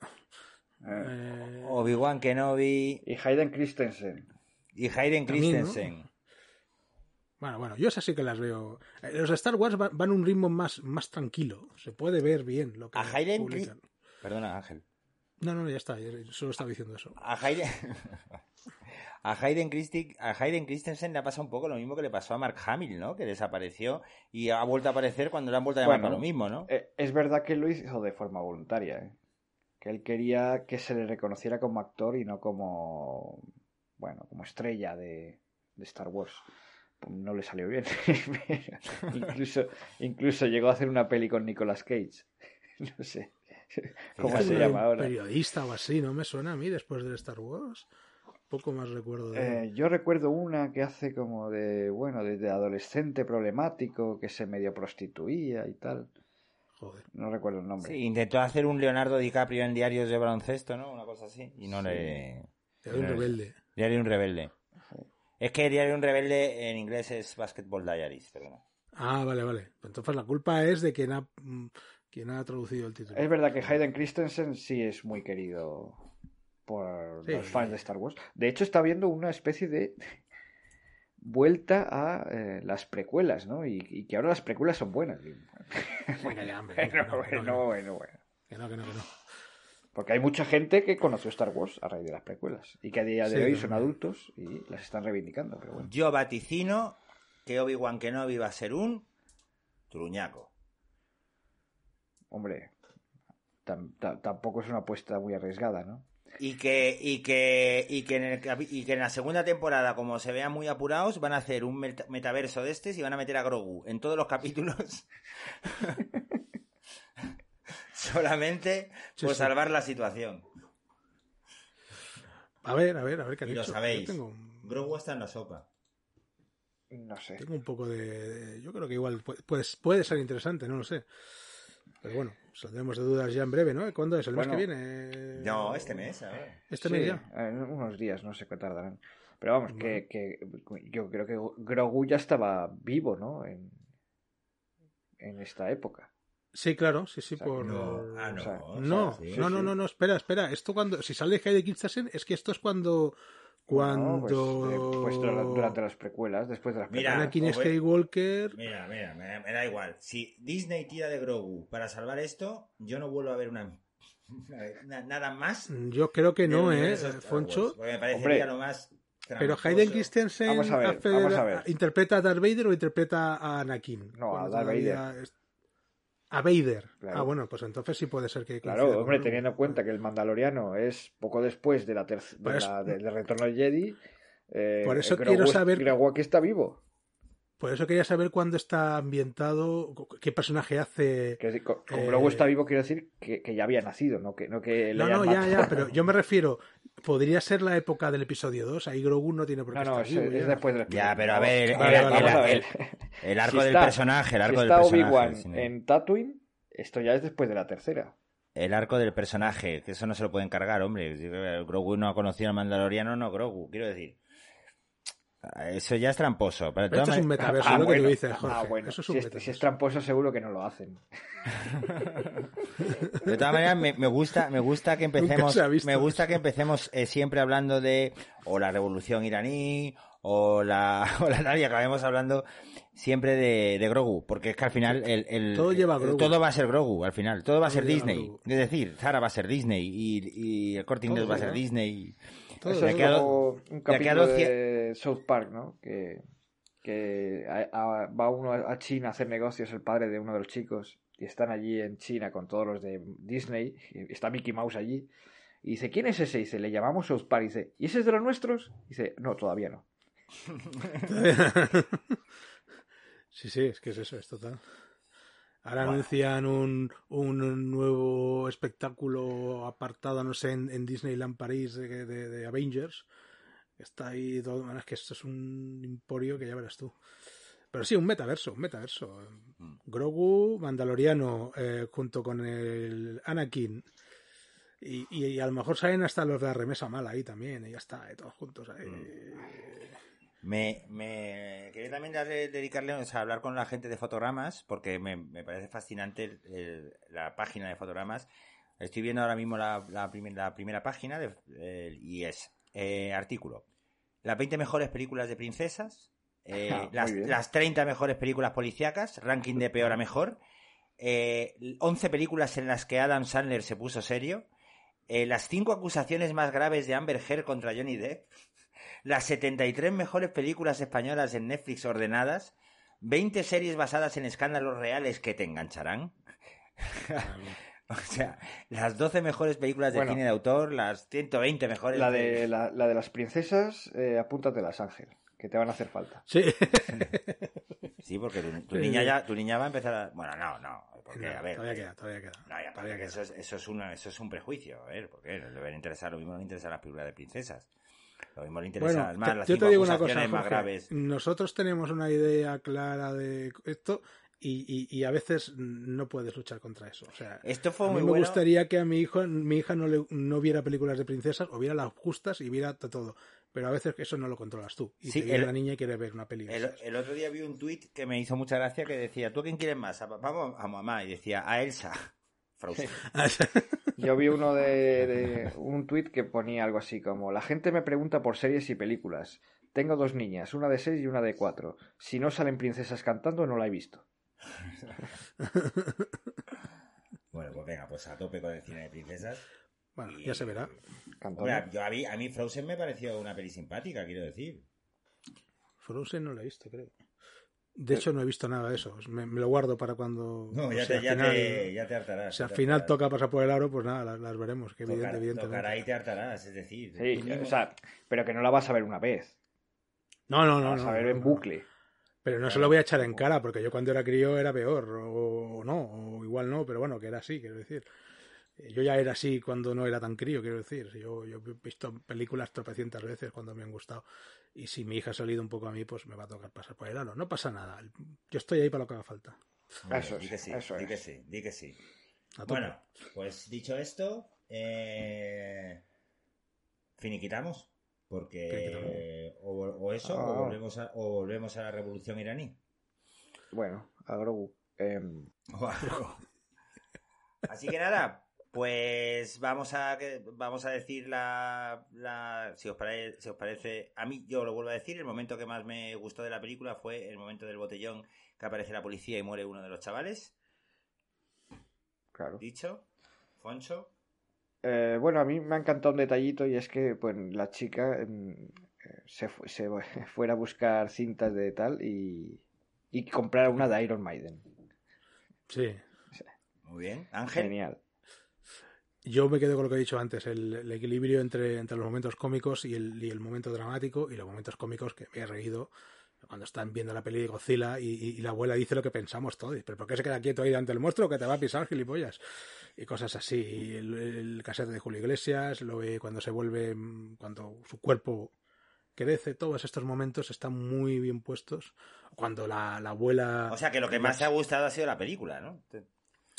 Eh, eh, Obi-Wan Kenobi Y Hayden Christensen. y Hayden. Christensen. Bueno, bueno, yo esas sí que las veo. Eh, Los de Star Wars va- van a un ritmo más, más tranquilo. Se puede ver bien lo que A Hayden publican. Perdona, Ángel. No, no, no, ya está. Solo estaba diciendo eso. A Hayden... A Hayden, Christi- a Hayden Christensen le ha pasado un poco lo mismo que le pasó a Mark Hamill, ¿no? Que desapareció y ha vuelto a aparecer cuando le han vuelto a llamar Bueno, para lo mismo, ¿no? Eh, es verdad que lo hizo de forma voluntaria, ¿eh? Que él quería que se le reconociera como actor y no como, bueno, como estrella de, de Star Wars. Pues no le salió bien. incluso, incluso llegó a hacer una peli con Nicolas Cage. no sé cómo se llama ahora. Periodista o así, no me suena a mí después del Star Wars. Poco más recuerdo de. Eh, yo recuerdo una que hace como de, bueno, de, de adolescente problemático que se medio prostituía y tal. Joder. No recuerdo el nombre. Sí, intentó hacer un Leonardo DiCaprio en diarios de baloncesto, ¿no? Una cosa así. Y no le... Era un rebelde. Diario de un rebelde. Es que Diario de un rebelde en inglés es Basketball Diaries, perdona. Ah, vale, vale. Entonces la culpa es de quien ha, mm, quien ha traducido el título. Es verdad que Hayden Christensen sí es muy querido por Sí. los fans de Star Wars. De hecho, está habiendo una especie de vuelta a eh, las precuelas, ¿no? Y, y que ahora las precuelas son buenas. Venga ya, hombre, bueno, no, no, bueno, no. bueno, bueno. Que no, que no, que no. Porque hay mucha gente que conoció Star Wars a raíz de las precuelas y que a día de Sí, hoy son adultos y las están reivindicando. Pero bueno. Yo vaticino que Obi-Wan Kenobi va a ser un truñaco. Hombre, tam- ta- tampoco es una apuesta muy arriesgada, ¿no? Y que, y que, y que, en el y que en la segunda temporada, como se vean muy apurados, van a hacer un meta- metaverso de estos y van a meter a Grogu en todos los capítulos. Solamente Sí, por sí. salvar la situación. A ver, a ver, a ver qué han Y lo hecho. sabéis. Yo tengo, un- Grogu está en la sopa. No sé. tengo un poco de, Yo creo que igual puede, puede, puede ser interesante, no lo sé. Pero bueno, saldremos de dudas ya en breve, ¿no? ¿Cuándo es? ¿El mes que viene? No, este mes, a ver. ¿Este Sí, mes ya? en unos días, no sé qué tardarán. Pero vamos, que, que yo creo que Grogu ya estaba vivo, ¿no? En, en esta época. Sí, claro, sí, sí, O sea, por... No, ah, no. o sea, o No, sea, sí. no, no, sí. no, no, espera, espera. Esto cuando, si sale Hayden Christensen, es que esto es cuando, Pues, cuando eh, pues dura- durante las precuelas, después de las Mira, precuelas. Anakin os voy- Skywalker, Mira, mira, me, me da igual. Si Disney tira de Grogu para salvar esto, yo no vuelvo a ver una, na- nada más. yo creo que no, ¿eh, Foncho? Me parecería Hombre. lo más. Pero. Hayden Christensen Vamos a ver, hace- vamos a ver. interpreta a Darth Vader o interpreta a Anakin. No, a Darth es- A Vader. Claro. Ah, bueno, pues entonces sí puede ser que. Claro, hombre, teniendo en cuenta que el Mandaloriano es poco después de la ter- de la- del retorno del Jedi. eh, Por eso quiero saber- Grogu aquí está vivo. Por eso quería saber cuándo está ambientado, qué personaje hace. Que, con, Eh, Grogu está vivo quiero decir que, que ya había nacido, no que, no que le No, ya, ya, pero yo me refiero, podría ser la época del episodio 2, ahí Grogu no tiene por qué No, no, estar es, vivo es ya. después del Ya, pero a ver, el, Vale, el- vale, el- vamos a ver. el- el arco Si del está- personaje, el Si arco del está personaje. Obi-Wan sí. en Tatooine, esto ya es después de la tercera. El arco del personaje, que eso no se lo pueden cargar, hombre. Si Grogu no ha conocido al Mandaloriano, no Grogu, quiero decir. Eso ya es tramposo. Pero esto es un metaverso, Ah, lo que tú dices, Ah, bueno. Eso es si, es, metaverso. si es tramposo seguro que no lo hacen. De todas maneras, me, me gusta, me gusta que empecemos, me gusta que empecemos eh, siempre hablando de o la revolución iraní o la, o la tal, y acabemos hablando siempre de, de Grogu, porque es que al final el, el- Todo lleva Grogu. todo va a ser Grogu, al final, todo va a Todo ser Disney. Es decir, Zara va a ser Disney y, y el corte inglés va a ser. Disney. Todo. Eso es como un capítulo de South Park, ¿no? Que, que a- a- va uno a China a hacer negocios, el padre de uno de los chicos, y están allí en China con todos los de Disney, y está Mickey Mouse allí, y dice, ¿quién es ese? Y dice, le llamamos South Park, y dice, ¿y ese es de los nuestros? Y dice, no, todavía no. sí, sí, es que es eso, es total. Ahora anuncian un, un nuevo espectáculo apartado, no sé, en, en Disneyland París de, de- de Avengers. Está ahí todo. bueno, es que esto es un emporio que ya verás tú. Pero sí, un metaverso, un metaverso. Grogu, Mandaloriano, eh, junto con el Anakin. Y, y- y a lo mejor salen hasta los de la remesa mala ahí también, y ya está, eh, todos juntos ahí. Me, me quería también darle- dedicarle o sea, hablar con la gente de fotogramas, porque me, me parece fascinante el- el- la página de fotogramas. Estoy viendo ahora mismo la, la, primer- la primera página de- eh, y es eh, artículo. Las 20 mejores películas de princesas eh, Ah, las, las 30 mejores películas policíacas, ranking de peor a mejor, eh, 11 películas en las que Adam Sandler se puso serio, eh, las 5 acusaciones más graves de Amber Heard contra Johnny Depp, las 73 mejores películas españolas en Netflix ordenadas, 20 series basadas en escándalos reales que te engancharán. o sea, las 12 mejores películas de Bueno. cine de autor, las 120 mejores La de, la, la de las princesas, eh, apúntatelas, Ángel, que te van a hacer falta. Sí. Sí, porque tu, niña ya, tu niña va a empezar a... Bueno, no, no, porque, a ver... todavía queda, todavía queda. No, ya, Todavía porque queda. eso es, eso, es una, eso es un prejuicio, a ver, porque le deben interesar, lo mismo le interesan las películas de princesas. Lo mismo le interesan Bueno, más te- las yo te digo una cosa, más graves. Nosotros tenemos una idea clara de esto y, y- y a veces no puedes luchar contra eso. O sea, Esto fue a mí muy me bueno. gustaría que a mi hijo, mi hija no, le, no viera películas de princesas o viera las justas y viera to- todo. Pero a veces eso no lo controlas tú. Y Sí, te viene el- la niña y quiere ver una peli. de El, otro día vi un tuit que me hizo mucha gracia que decía, ¿tú a quién quieres más? ¿A papá o a mamá? Y decía, a Elsa. Frozen. Yo vi uno de, de- un tuit que ponía algo así como la gente me pregunta por series y películas. Tengo dos niñas, una de seis y una de cuatro. Si no salen princesas cantando, no la he visto. Bueno, pues venga, pues a tope con el cine de princesas. Bueno, Y- ya se verá. Cantando. Hombre, yo a, mí, a mí Frozen me pareció una peli simpática, quiero decir. Frozen no la he visto, creo. De hecho, no he visto nada de eso. Me, me lo guardo para cuando. No, ya, sea, te, ya, final- te, ya te hartarás. Si al final hartarás. toca pasar por el aro, pues nada, las, las veremos. Que evidente, Tocará- evidentemente. tocará y te hartarás, es decir. Sí, o sea, pero que no la vas a ver una vez. No, no, La no. vas no, a ver no, en no. bucle. Pero no Claro, se lo voy a echar en cara, porque yo cuando era crío era peor, o, o no, o igual no, pero bueno, que era así, quiero decir. Eh, Yo ya era así cuando no era tan crío, quiero decir. Yo, yo he visto películas tropecientas veces cuando me han gustado. Y si mi hija ha salido un poco a mí, pues me va a tocar pasar por el aro. No pasa nada. Yo estoy ahí para lo que haga falta. Hombre, Eso di que sí, eso di es. que sí, di que sí. Bueno, pues dicho esto, eh, finiquitamos. Porque o, o eso, Ah. o, volvemos a, o volvemos a la revolución iraní. Bueno, a Grogu. O algo. Así que nada, pues vamos a vamos a decir la, la si os parece, si os parece, a mí yo lo vuelvo a decir, el momento que más me gustó de la película fue el momento del botellón que aparece la policía y muere uno de los chavales. claro. Dicho, Foncho. Eh, bueno, a mí me ha encantado un detallito y es que pues, la chica em, eh, se, fu- se fuera a buscar cintas de tal y, y comprar una de Iron Maiden. Sí. Muy bien. Ángel. Genial. Yo me quedo con lo que he dicho antes, el, el equilibrio entre, entre los momentos cómicos y el, y el momento dramático y los momentos cómicos que me he reído cuando están viendo la peli de Godzilla y, y- y la abuela dice lo que pensamos todos. ¿Pero por qué se queda quieto ahí ante el monstruo que te va a pisar, gilipollas? Y cosas así. Y el, el cassette de Julio Iglesias, lo ve cuando se vuelve, cuando su cuerpo crece, todos estos momentos están muy bien puestos. Cuando la, la abuela... O sea que lo que más te ha gustado ha sido la película, ¿no?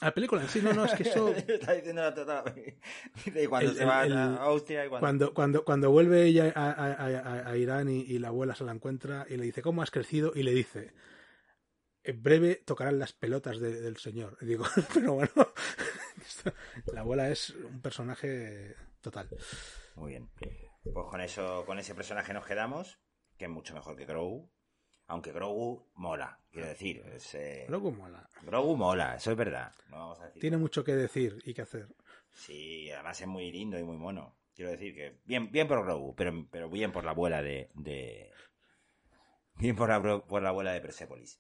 La película en sí, no, no, es que eso... Está diciendo la total. Dice, cuando El- se va el- a Austria y cuando... Cuando, cuando, cuando vuelve ella a, a- a- a Irán y, y la abuela se la encuentra y le dice, ¿cómo has crecido? Y le dice, en breve tocarán las pelotas de- del señor. Y digo, pero bueno, la abuela es un personaje total. Muy bien. Pues con eso, con ese personaje nos quedamos, que es mucho mejor que Grogu. Aunque Grogu mola, quiero decir. es, eh, Grogu mola. Grogu mola, eso es verdad. No vamos a decir. Tiene mucho que decir y que hacer. Sí, además es muy lindo y muy mono. Quiero decir que bien, bien por Grogu, pero, pero bien por la abuela de, de- bien por la, por la abuela de Persepolis.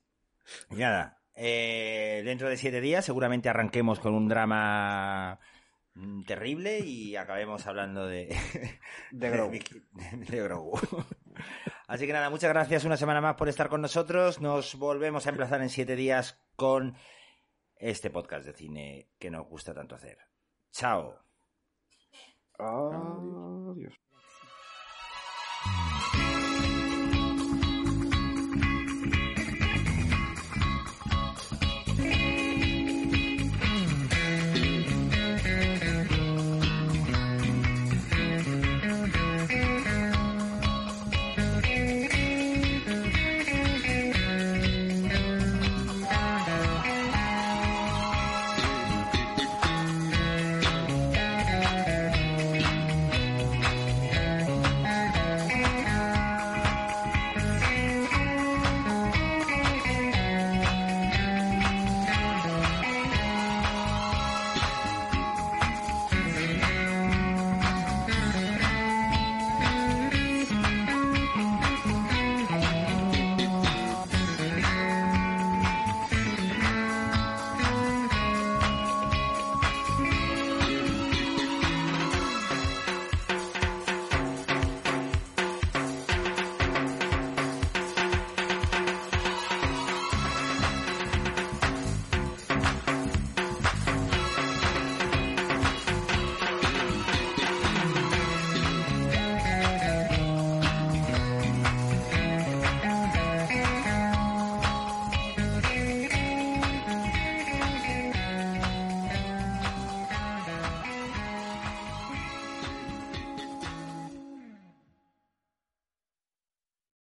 Y nada, eh, dentro de siete días seguramente arranquemos con un drama mm, terrible y acabemos hablando de De Grogu. de, de Grogu. Así que nada, muchas gracias una semana más por estar con nosotros. Nos volvemos a emplazar en siete días con este podcast de cine que nos gusta tanto hacer. Chao. Adiós.